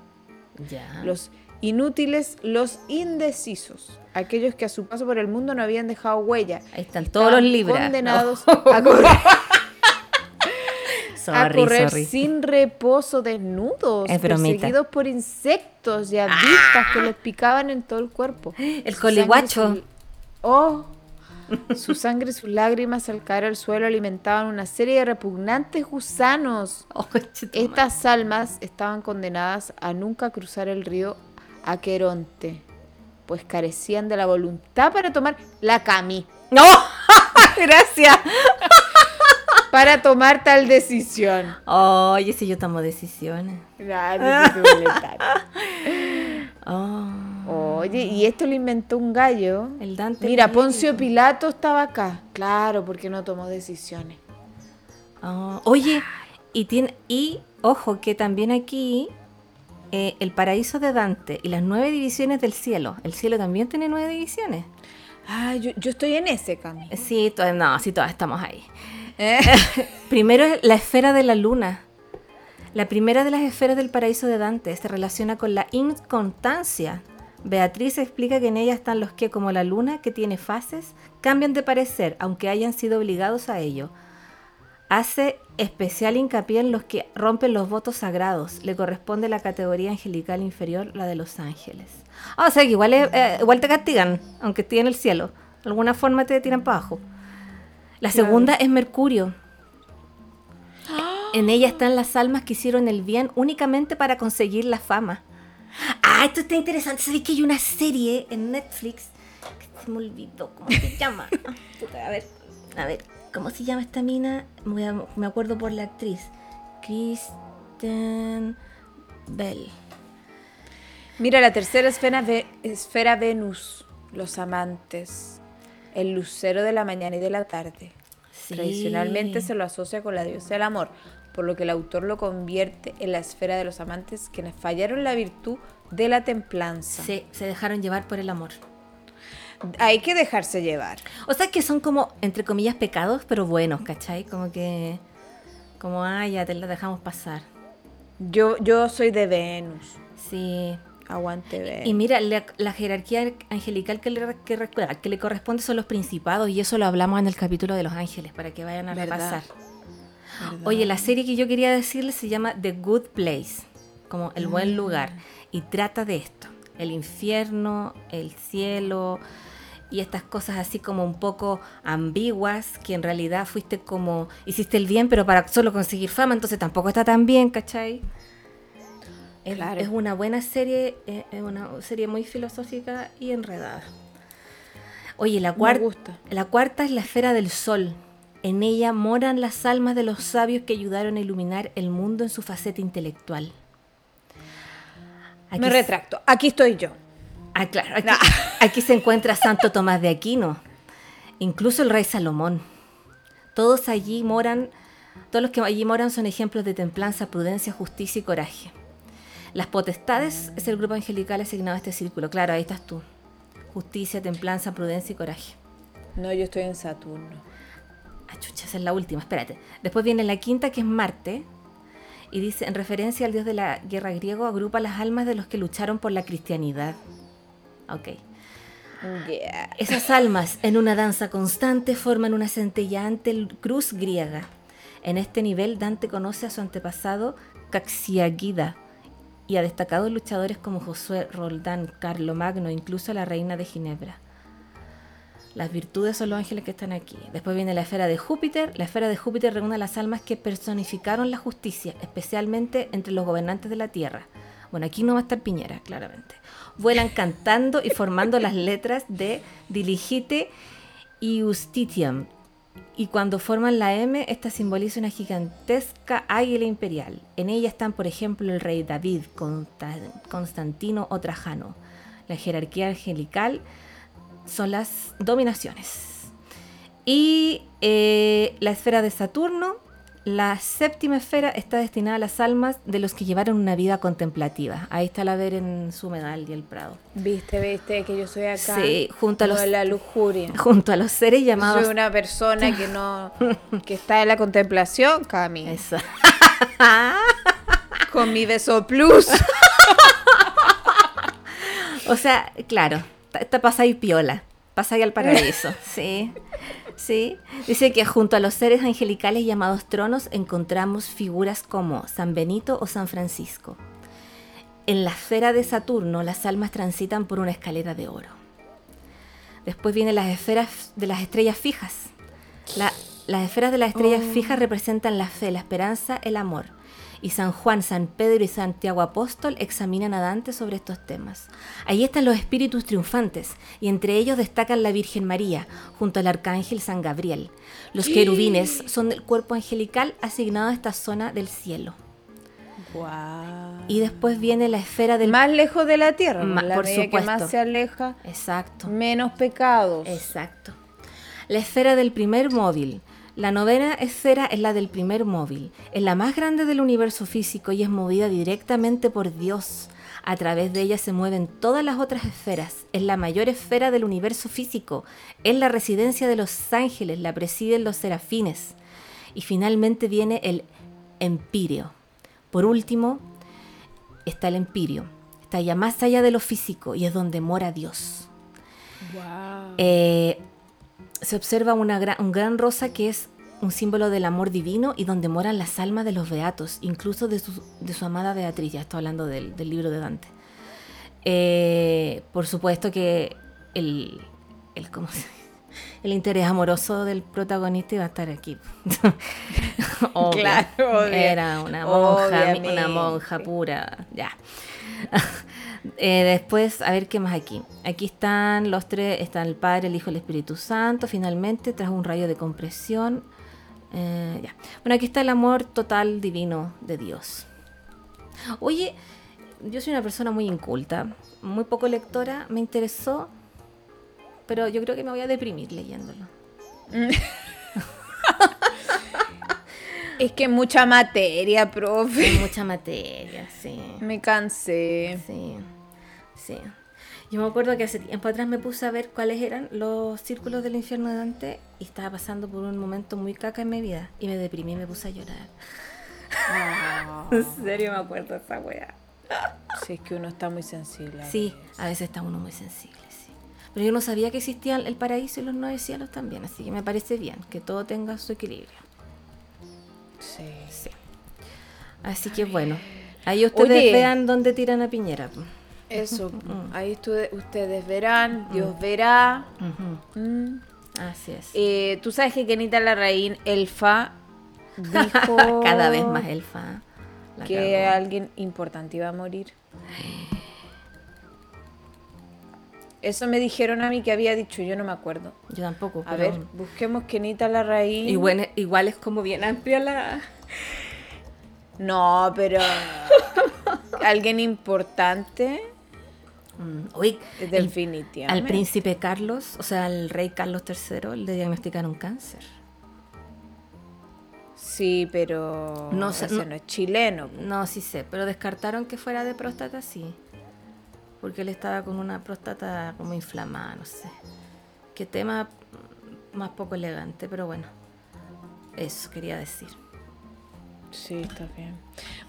Ya. Los inútiles, los indecisos, aquellos que a su paso por el mundo no habían dejado huella. Ahí están todos los libros. Condenados [LAUGHS] a correr. [LAUGHS] a correr sin reposo desnudos, perseguidos por insectos y avispas que les picaban en todo el cuerpo. [GASPS] El coliguacho. Oh, su sangre y sus lágrimas al caer al suelo alimentaban una serie de repugnantes gusanos. [LAUGHS] Oh, Estas almas estaban condenadas a nunca cruzar el río Aqueronte, pues carecían de la voluntad para tomar la cami. ¡No! [LAUGHS] Gracias. para tomar tal decisión. Oye, si yo tomo decisiones. [LAUGHS] oh. Oye, y esto lo inventó un gallo. El Dante. Mira, Poncio Pilato estaba acá. Claro, porque no tomó decisiones. Oh. Oye, y tiene y ojo que también aquí eh, el paraíso de Dante y las nueve divisiones del cielo. El cielo también tiene nueve divisiones. Ah, yo, estoy en ese, Cami. Sí, no, sí, todas estamos ahí. ¿Eh? [LAUGHS] Primero es la esfera de la luna. La primera de las esferas del paraíso de Dante se relaciona con la inconstancia. Beatriz explica que en ella están los que, como la luna, que tiene fases, cambian de parecer, aunque hayan sido obligados a ello. Hace especial hincapié en los que rompen los votos sagrados. Le corresponde la categoría angelical inferior, la de los ángeles. Ah, o sea que igual, eh, igual te castigan, aunque estés en el cielo. De alguna forma te tiran para abajo. La segunda es Mercurio. En ella están las almas que hicieron el bien únicamente para conseguir la fama. Ah, esto está interesante. ¿Sabes que hay una serie en Netflix que se me olvidó cómo se llama? [LAUGHS] a ver, a ver, ¿cómo se llama esta mina? Me acuerdo por la actriz. Kristen Bell. Mira, la tercera esfera, esfera Venus, los amantes el lucero de la mañana y de la tarde. Tradicionalmente se lo asocia con la diosa del amor, por lo que el autor lo convierte en la esfera de los amantes quienes fallaron la virtud de la templanza. Sí, se dejaron llevar por el amor. Hay que dejarse llevar. O sea que son como, entre comillas, pecados, pero buenos, ¿cachai? Como que, como, ah, ya te la dejamos pasar. Yo, yo soy de Venus. Sí, Aguante Y mira, la, jerarquía angelical que le, que, le corresponde son los principados y eso lo hablamos en el capítulo de los ángeles para que vayan a repasar. Oye, la serie que yo quería decirles se llama The Good Place, como el buen mm. lugar, y trata de esto, el infierno, el cielo y estas cosas así como un poco ambiguas, que en realidad fuiste como, hiciste el bien, pero para solo conseguir fama, entonces tampoco está tan bien, ¿cachai? Es, una buena serie, eh, es una serie muy filosófica y enredada. Oye, la, cuarta, la cuarta es la esfera del sol. En ella moran las almas de los sabios que ayudaron a iluminar el mundo en su faceta intelectual. Me retracto. Aquí estoy yo. Ah, claro. Aquí, [LAUGHS] aquí se encuentra Santo Tomás de Aquino. Incluso el rey Salomón. Todos allí moran, todos los que allí moran son ejemplos de templanza, prudencia, justicia y coraje. Las potestades es el grupo angelical asignado a este círculo. Claro, ahí estás tú. Justicia, templanza, prudencia y coraje. No, yo estoy en Saturno. Ah, chucha, esa es la última, espérate. Después viene la quinta, que es Marte. Y dice, en referencia al dios de la guerra griego, agrupa las almas de los que lucharon por la cristianidad. Ok. Esas almas, en una danza constante, forman una centelleante cruz griega. En este nivel, Dante conoce a su antepasado Caxiagida, y a destacados luchadores como Josué Roldán, Carlo Magno incluso la reina de Ginebra. Las virtudes son los ángeles que están aquí. Después viene la esfera de Júpiter. La esfera de Júpiter reúne a las almas que personificaron la justicia, especialmente entre los gobernantes de la tierra. Bueno, aquí no va a estar Piñera, claramente. Vuelan [LAUGHS] cantando y formando las letras de Diligite y Justitiam, y cuando forman la M, esta simboliza una gigantesca águila imperial. En ella están, por ejemplo, el rey David, Constantino o Trajano. La jerarquía angelical son las dominaciones. Y eh, la esfera de Saturno la séptima esfera está destinada a las almas de los que llevaron una vida contemplativa. Ahí está la ver en su medal y el Prado. Viste, viste que yo soy acá. Sí, junto a los la lujuria. [LAUGHS] Junto a los seres llamados. Soy una persona que no [LAUGHS] que está en la contemplación, Cami. Eso. Con mi beso plus. [LAUGHS] o sea, claro, está pasa ahí piola, ahí al paraíso, [LAUGHS] sí. Sí, dice que junto a los seres angelicales llamados tronos encontramos figuras como San Benito o San Francisco. En la esfera de Saturno las almas transitan por una escalera de oro. Después vienen las esferas de las estrellas fijas. las esferas de las estrellas oh. fijas representan la fe, la esperanza, el amor y San Juan, San Pedro y Santiago Apóstol examinan a Dante sobre estos temas. Ahí están los espíritus triunfantes, y entre ellos destacan la Virgen María, junto al Arcángel San Gabriel. Los querubines son del cuerpo angelical asignado a esta zona del cielo. Y después viene la esfera del... Más lejos de la tierra, la por supuesto. que más se aleja, Exacto. menos pecados. Exacto. La esfera del primer móvil, la novena esfera es la del primer móvil, es la más grande del universo físico y es movida directamente por Dios. A través de ella se mueven todas las otras esferas. Es la mayor esfera del universo físico. Es la residencia de los ángeles, la presiden los serafines. Y finalmente viene el empirio. Por último, está el empirio. Está ya más allá de lo físico y es donde mora Dios. Wow. Eh, se observa una un gran rosa que es un símbolo del amor divino y donde moran las almas de los beatos, incluso de su, amada Beatriz, ya estoy hablando del, libro de Dante. Eh, por supuesto que el, el, [LAUGHS] el interés amoroso del protagonista iba a estar aquí. [LAUGHS] claro, Era una monja, una monja pura, ya. [LAUGHS] Eh, después, a ver qué más aquí. Aquí están los tres, están el Padre, el Hijo y el Espíritu Santo, finalmente, tras un rayo de compresión. Eh, bueno, aquí está el amor total divino de Dios. Oye, yo soy una persona muy inculta, muy poco lectora, me interesó, pero yo creo que me voy a deprimir leyéndolo. [LAUGHS] Es que mucha materia, profe. Mucha materia, sí. Me cansé. Sí, sí. Yo me acuerdo que hace tiempo atrás me puse a ver cuáles eran los círculos del infierno de Dante y estaba pasando por un momento muy caca en mi vida y me deprimí y me puse a llorar. Ah. [LAUGHS] en serio me acuerdo de esa weá. Sí, es que uno está muy sensible. sí, a veces está uno muy sensible, sí. Pero yo no sabía que existían el paraíso y los nueve cielos también, así que me parece bien que todo tenga su equilibrio. Sí. Así que bueno, ahí ustedes vean dónde tiran a Piñera. Eso, [LAUGHS] mm. ahí ustedes verán, mm. Dios verá. Mm. Así es. Eh, Tú sabes que Kenita Larraín, Elfa, dijo... [LAUGHS] Cada vez más Elfa. que alguien importante iba a morir. Eso me dijeron a mí que había dicho, yo no me acuerdo. Yo tampoco. A ver, busquemos Kenita la raíz. Y bueno, igual es como bien amplia la... No, pero... [LAUGHS] Alguien importante. Mm, definitivamente. al príncipe Carlos, o sea, al rey Carlos III, le diagnosticaron cáncer. Sí, pero no, no, no es chileno. No, sí sé, pero descartaron que fuera de próstata, sí porque él estaba con una próstata como inflamada, no sé. Qué tema más poco elegante, pero bueno, eso quería decir. Sí, está bien.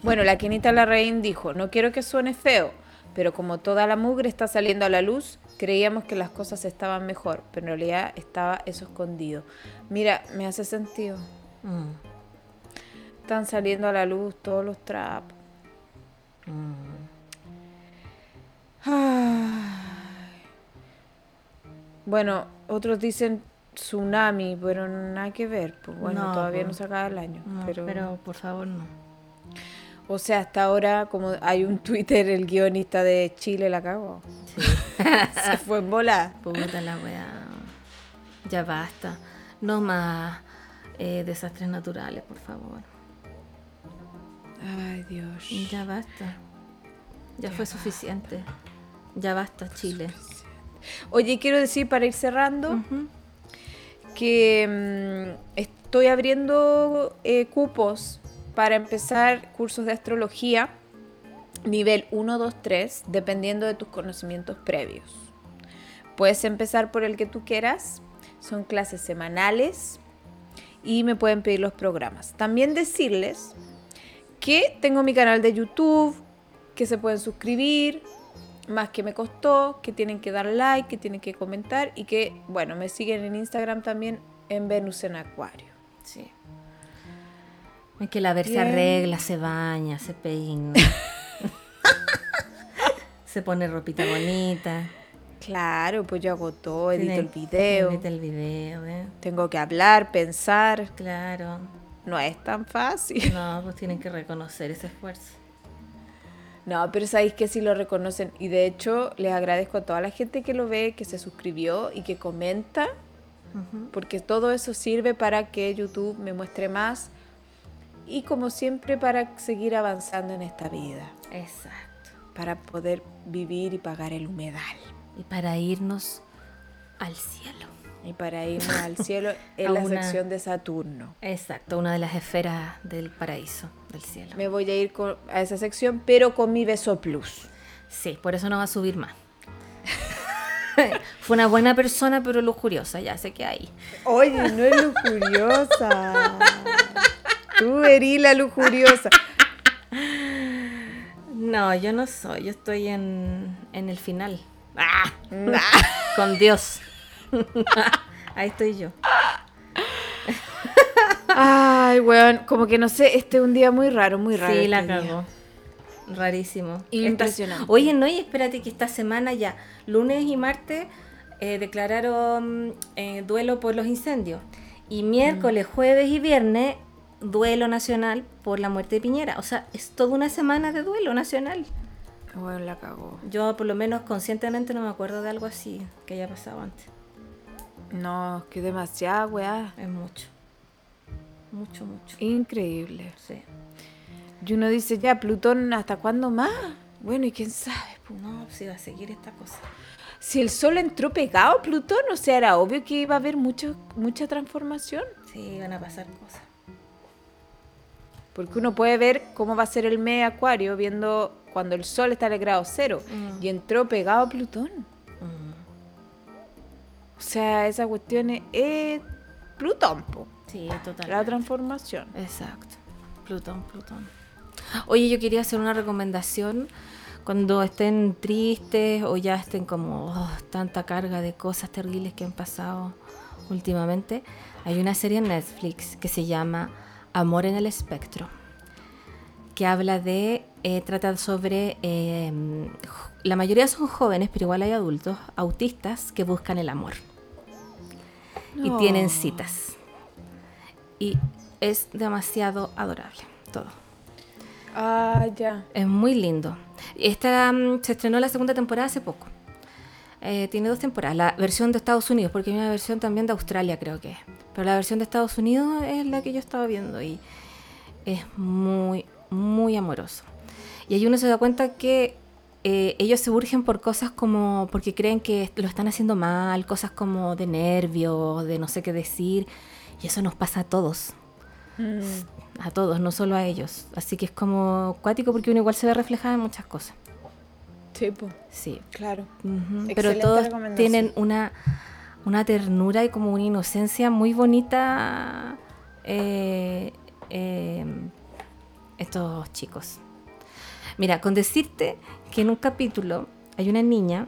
Bueno, la Quinita Larraín dijo, no quiero que suene feo, pero como toda la mugre está saliendo a la luz, creíamos que las cosas estaban mejor, pero en realidad estaba eso escondido. Mira, me hace sentido. Mm. Están saliendo a la luz todos los trapos. Mm. Bueno, otros dicen tsunami, pero nada que ver. Pues bueno, todavía no se acaba el año. pero... por favor no. O sea, hasta ahora, como hay un Twitter, el guionista de Chile la cagó. [LAUGHS] se fue en bola. Puta la weá. Ya basta. No más eh, desastres naturales, por favor. Ay, Dios. Ya basta. Ya, fue suficiente. Ya basta, Chile. Oye, quiero decir para ir cerrando que mm, estoy abriendo eh, cupos para empezar cursos de astrología nivel 1, 2, 3, dependiendo de tus conocimientos previos. Puedes empezar por el que tú quieras, son clases semanales y me pueden pedir los programas. También decirles que tengo mi canal de YouTube, que se pueden suscribir, más que me costó, que tienen que dar like, que tienen que comentar y que, bueno, me siguen en Instagram también en Venus en Acuario. Sí. Es que la ver se arregla, se baña, se peina. [LAUGHS] se pone ropita bonita. Claro, pues yo hago todo, edito el video. Edito el video, ¿eh? Tengo que hablar, pensar. Claro. No es tan fácil. No, pues tienen que reconocer ese esfuerzo. No, pero sabéis que sí lo reconocen. Y de hecho, les agradezco a toda la gente que lo ve, que se suscribió y que comenta. Porque todo eso sirve para que YouTube me muestre más. Y como siempre, para seguir avanzando en esta vida. Exacto. Para poder vivir y pagar el humedal y para irnos al cielo. Y para irnos al cielo [LAUGHS] en la sección de Saturno. Exacto, una de las esferas del paraíso, del cielo. Me voy a ir a esa sección, pero con mi beso plus. Sí, por eso no va a subir más. [LAUGHS] Fue una buena persona, pero lujuriosa, ya sé que hay. Oye, no es lujuriosa. [LAUGHS] Tú eres la lujuriosa. No, yo no soy, yo estoy en, en el final. Ah, con Dios. [LAUGHS] Ahí estoy yo. Ay, weón, como que no sé, este es un día muy raro, muy raro. Sí, la este cagó. Rarísimo. Impresionante. Oye, no, y espérate que esta semana ya, lunes y martes, eh, declararon eh, duelo por los incendios. Y miércoles, mm. jueves y viernes, duelo nacional por la muerte de Piñera. O sea, es toda una semana de duelo nacional. Bueno, la cagó. Yo por lo menos conscientemente no me acuerdo de algo así que haya pasado antes. No, es que demasiado, weá. Es mucho. Mucho, mucho. Increíble. Sí. Y uno dice, ya, Plutón, ¿hasta cuándo más? Bueno, y quién sabe. Pues no, si va a seguir esta cosa. Si el Sol entró pegado a Plutón, o sea, era obvio que iba a haber mucho, mucha transformación. Sí, iban a pasar cosas. Porque uno puede ver cómo va a ser el mes Acuario viendo cuando el Sol está en el grado cero mm. y entró pegado a Plutón. O sea, esa cuestión es, Plutón, Sí, total. La transformación. Exacto. Plutón, Plutón. Oye, yo quería hacer una recomendación cuando estén tristes o ya estén como oh, tanta carga de cosas terribles que han pasado últimamente. Hay una serie en Netflix que se llama Amor en el Espectro que habla de, eh, trata sobre, em, la mayoría son jóvenes, pero igual hay adultos, autistas que buscan el amor. Y tienen citas. Y es demasiado adorable todo. Ah, ya. Es muy lindo. Esta mm, se estrenó la segunda temporada hace poco. Eh, tiene dos temporadas. La versión de Estados Unidos, porque hay una versión también de Australia, creo que es. Pero la versión de Estados Unidos es la que yo estaba viendo y es muy, muy amoroso. Y ahí uno se da cuenta que eh, ellos se urgen por cosas como porque creen que lo están haciendo mal, cosas como de nervios, de no sé qué decir. Y eso nos pasa a todos. Mm. A todos, no solo a ellos. Así que es como cuático porque uno igual se ve reflejado en muchas cosas. Sí, Sí. Claro. Pero todos tienen una, una ternura y como una inocencia muy bonita. Eh, eh, estos chicos. Mira, con decirte que en un capítulo hay una niña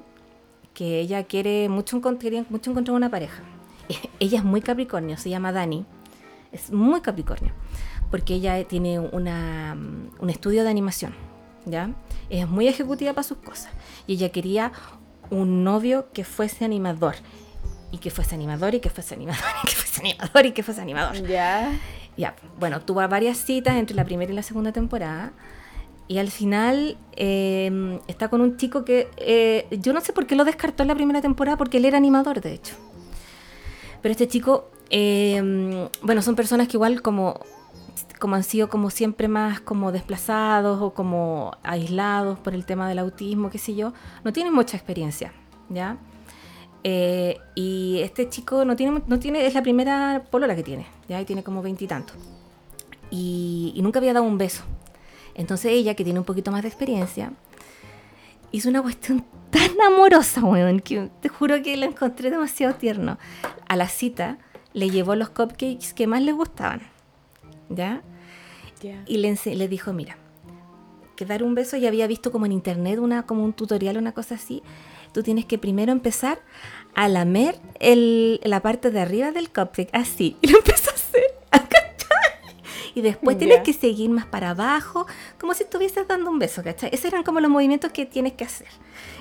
que ella quiere mucho, mucho encontrar una pareja. [LAUGHS] Ella es muy Capricornio, se llama Dani. Es muy Capricornio, porque ella tiene una, un estudio de animación, ¿ya? Es muy ejecutiva para sus cosas. Y ella quería un novio que fuese animador. Y que fuese animador, y que fuese animador, [LAUGHS] y que fuese animador, y que fuese animador. Ya. Ya, bueno, tuvo varias citas entre la primera y la segunda temporada. Y al final em, está con un chico que eh, yo no sé por qué lo descartó en la primera temporada, porque él era animador, de hecho. Pero este chico, em, bueno, son personas que igual como, como han sido como siempre más como desplazados o como aislados por el tema del autismo, qué sé yo, no tienen mucha experiencia, ¿ya? Eh, y este chico no tiene, no tiene, es la primera polola que tiene, ya y tiene como veintitantos. Y, y, nunca había dado un beso. Entonces ella, que tiene un poquito más de experiencia, hizo una cuestión [LAUGHS] tan amorosa, weón, que te juro que la encontré demasiado tierno. A la cita le llevó los cupcakes que más le gustaban, ¿ya? Y le, le dijo, mira, que dar un beso ya había visto como en internet una, como un tutorial, una cosa así tú tienes que primero empezar a lamer el, la parte de arriba del cupcake, así. [LAUGHS] Y lo empezó a hacer, Y después tienes que seguir más para abajo, como si estuvieses dando un beso, ¿cachai? Esos eran como los movimientos que tienes que hacer.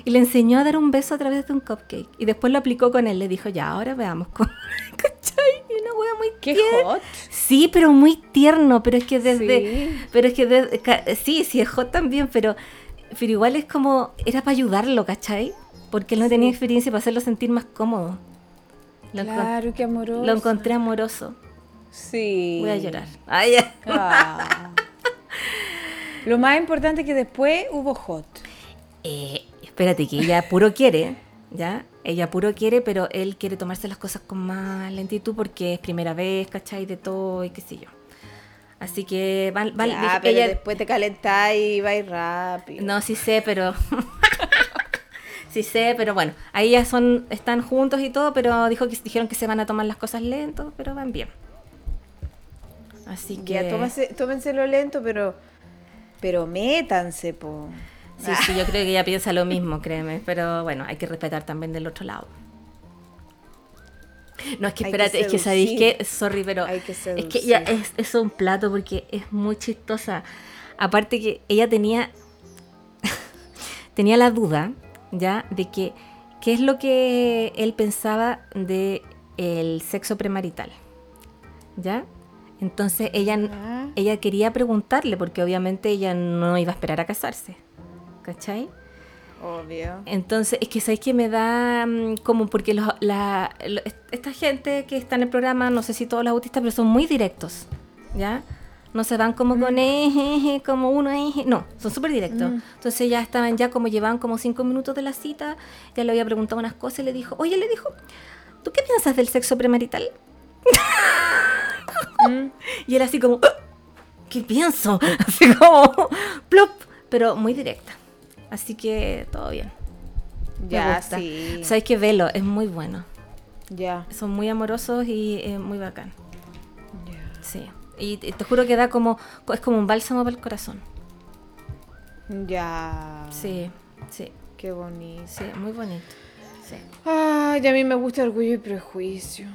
Y le enseñó a dar un beso a través de un cupcake. Y después lo aplicó con él. Le dijo, ya, ahora veamos cómo. [LAUGHS] ¿cachai? Y una wea muy Qué hot. Sí, pero muy tierno. Pero es que desde. Pero es que desde, sí, sí, es hot también, pero. Pero igual es como. Era para ayudarlo, ¿cachai? porque él no tenía experiencia para hacerlo sentir más cómodo. claro, qué amoroso. Lo encontré amoroso. Sí. Voy a llorar. Ay, ah. Lo más importante es que después hubo hot. Eh, espérate, que ella puro quiere, ¿ya? Ella puro quiere, pero él quiere tomarse las cosas con más lentitud porque es primera vez, ¿cachai? De todo y qué sé yo. Así que va, ella... después te calentás y va a ir rápido. No, sí sé, pero [LAUGHS] Sí sé, pero bueno, ahí ya son, están juntos y todo, pero dijo que dijeron que se van a tomar las cosas lento, pero van bien. Así que. Ya, tómense, lo lento, pero. Pero métanse, po. Sí, sí, yo creo que ella piensa lo mismo, créeme. Pero bueno, hay que respetar también del otro lado. No, es que espérate, es que sabéis que, sorry, pero es que ya es, es un plato porque es muy chistosa. Aparte que ella tenía, [LAUGHS] tenía la duda ¿ya? De que, qué es lo que él pensaba de el sexo premarital, ¿ya? Entonces ella, ella quería preguntarle, porque obviamente ella no iba a esperar a casarse, ¿cachai? Obvio. Entonces, es que sabéis que me da mm, como porque la, esta gente que está en el programa, no sé si todos los autistas, pero son muy directos, ¿ya? no se van como con eje, como uno eje, no, son súper directos. Mm. Entonces ya estaban ya como llevaban como cinco minutos de la cita, ya le había preguntado unas cosas y le dijo, oye, le dijo, ¿tú qué piensas del sexo premarital? [LAUGHS] Mm. [LAUGHS] Y él así como, ah, ¿qué pienso? [LAUGHS] Así como, plop, pero muy directa. Así que todo bien. Ya, sí. Sabes que velo, es muy bueno. Ya. Son muy amorosos y muy bacán. Ya. Sí. Y te juro que da como, es como un bálsamo para el corazón. Ya. Sí, sí. Qué bonito. Sí, muy bonito. Sí. Ay, a mí me gusta orgullo y prejuicio.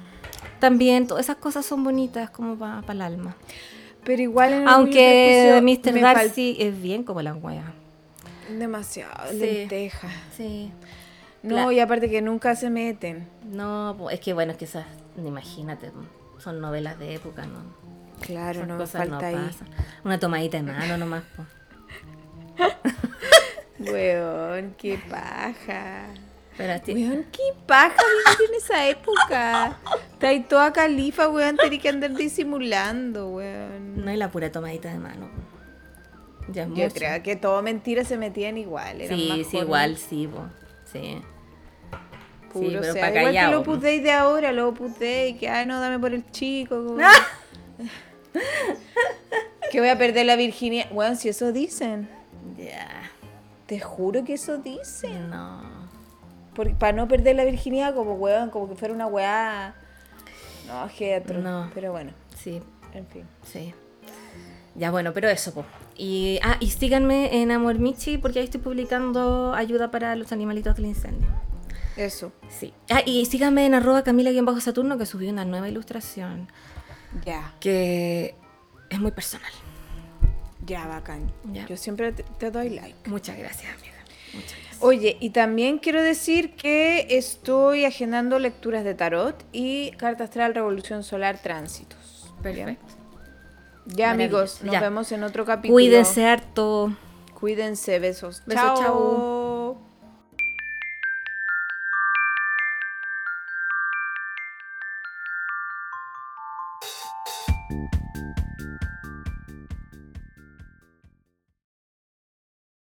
También, todas esas cosas son bonitas como para el alma. Pero igual en Aunque Mr. Darcy es bien como la wea. Demasiado, lenteja. Sí. No, y aparte que nunca se meten. No, es que bueno, es que esas, imagínate, son novelas de época, ¿no? Claro, no falta ahí. Una tomadita de mano nomás. [LAUGHS] Weón, qué paja. Weón, qué paja en esa época. Está ahí toda califa, weón, tenía que andar disimulando, weón. No hay la pura tomadita de mano. Ya Yo creo que todo mentira se metían igual. sí, sí, igual, sí, bo. sí. Puro, sí, pero o sea, igual que lo putéis de ahora, lo putéis, que ay no, dame por el chico. [LAUGHS] que voy a perder la virginidad. Bueno, si eso dicen. Ya. Te juro que eso dicen. No. Para no perder la virginidad, como weón, como que fuera una weá. No, es No. Pero bueno. Sí. En fin. Sí. Ya bueno, pero eso, pues. Y, ah, y síganme en Amor Michi porque ahí estoy publicando ayuda para los animalitos del incendio. Eso. Sí. Ah, y síganme en arroba Camila-Saturno que subió una nueva ilustración. Ya. Que es muy personal. Ya, bacán. Yo siempre te, doy like. Muchas gracias, amiga. Muchas gracias. Oye, y también quiero decir que estoy agendando lecturas de tarot y carta astral, revolución solar, tránsitos. Perfecto. Ya, amigos, nos vemos en otro capítulo. Cuídense harto. Cuídense, besos. Besos, chao.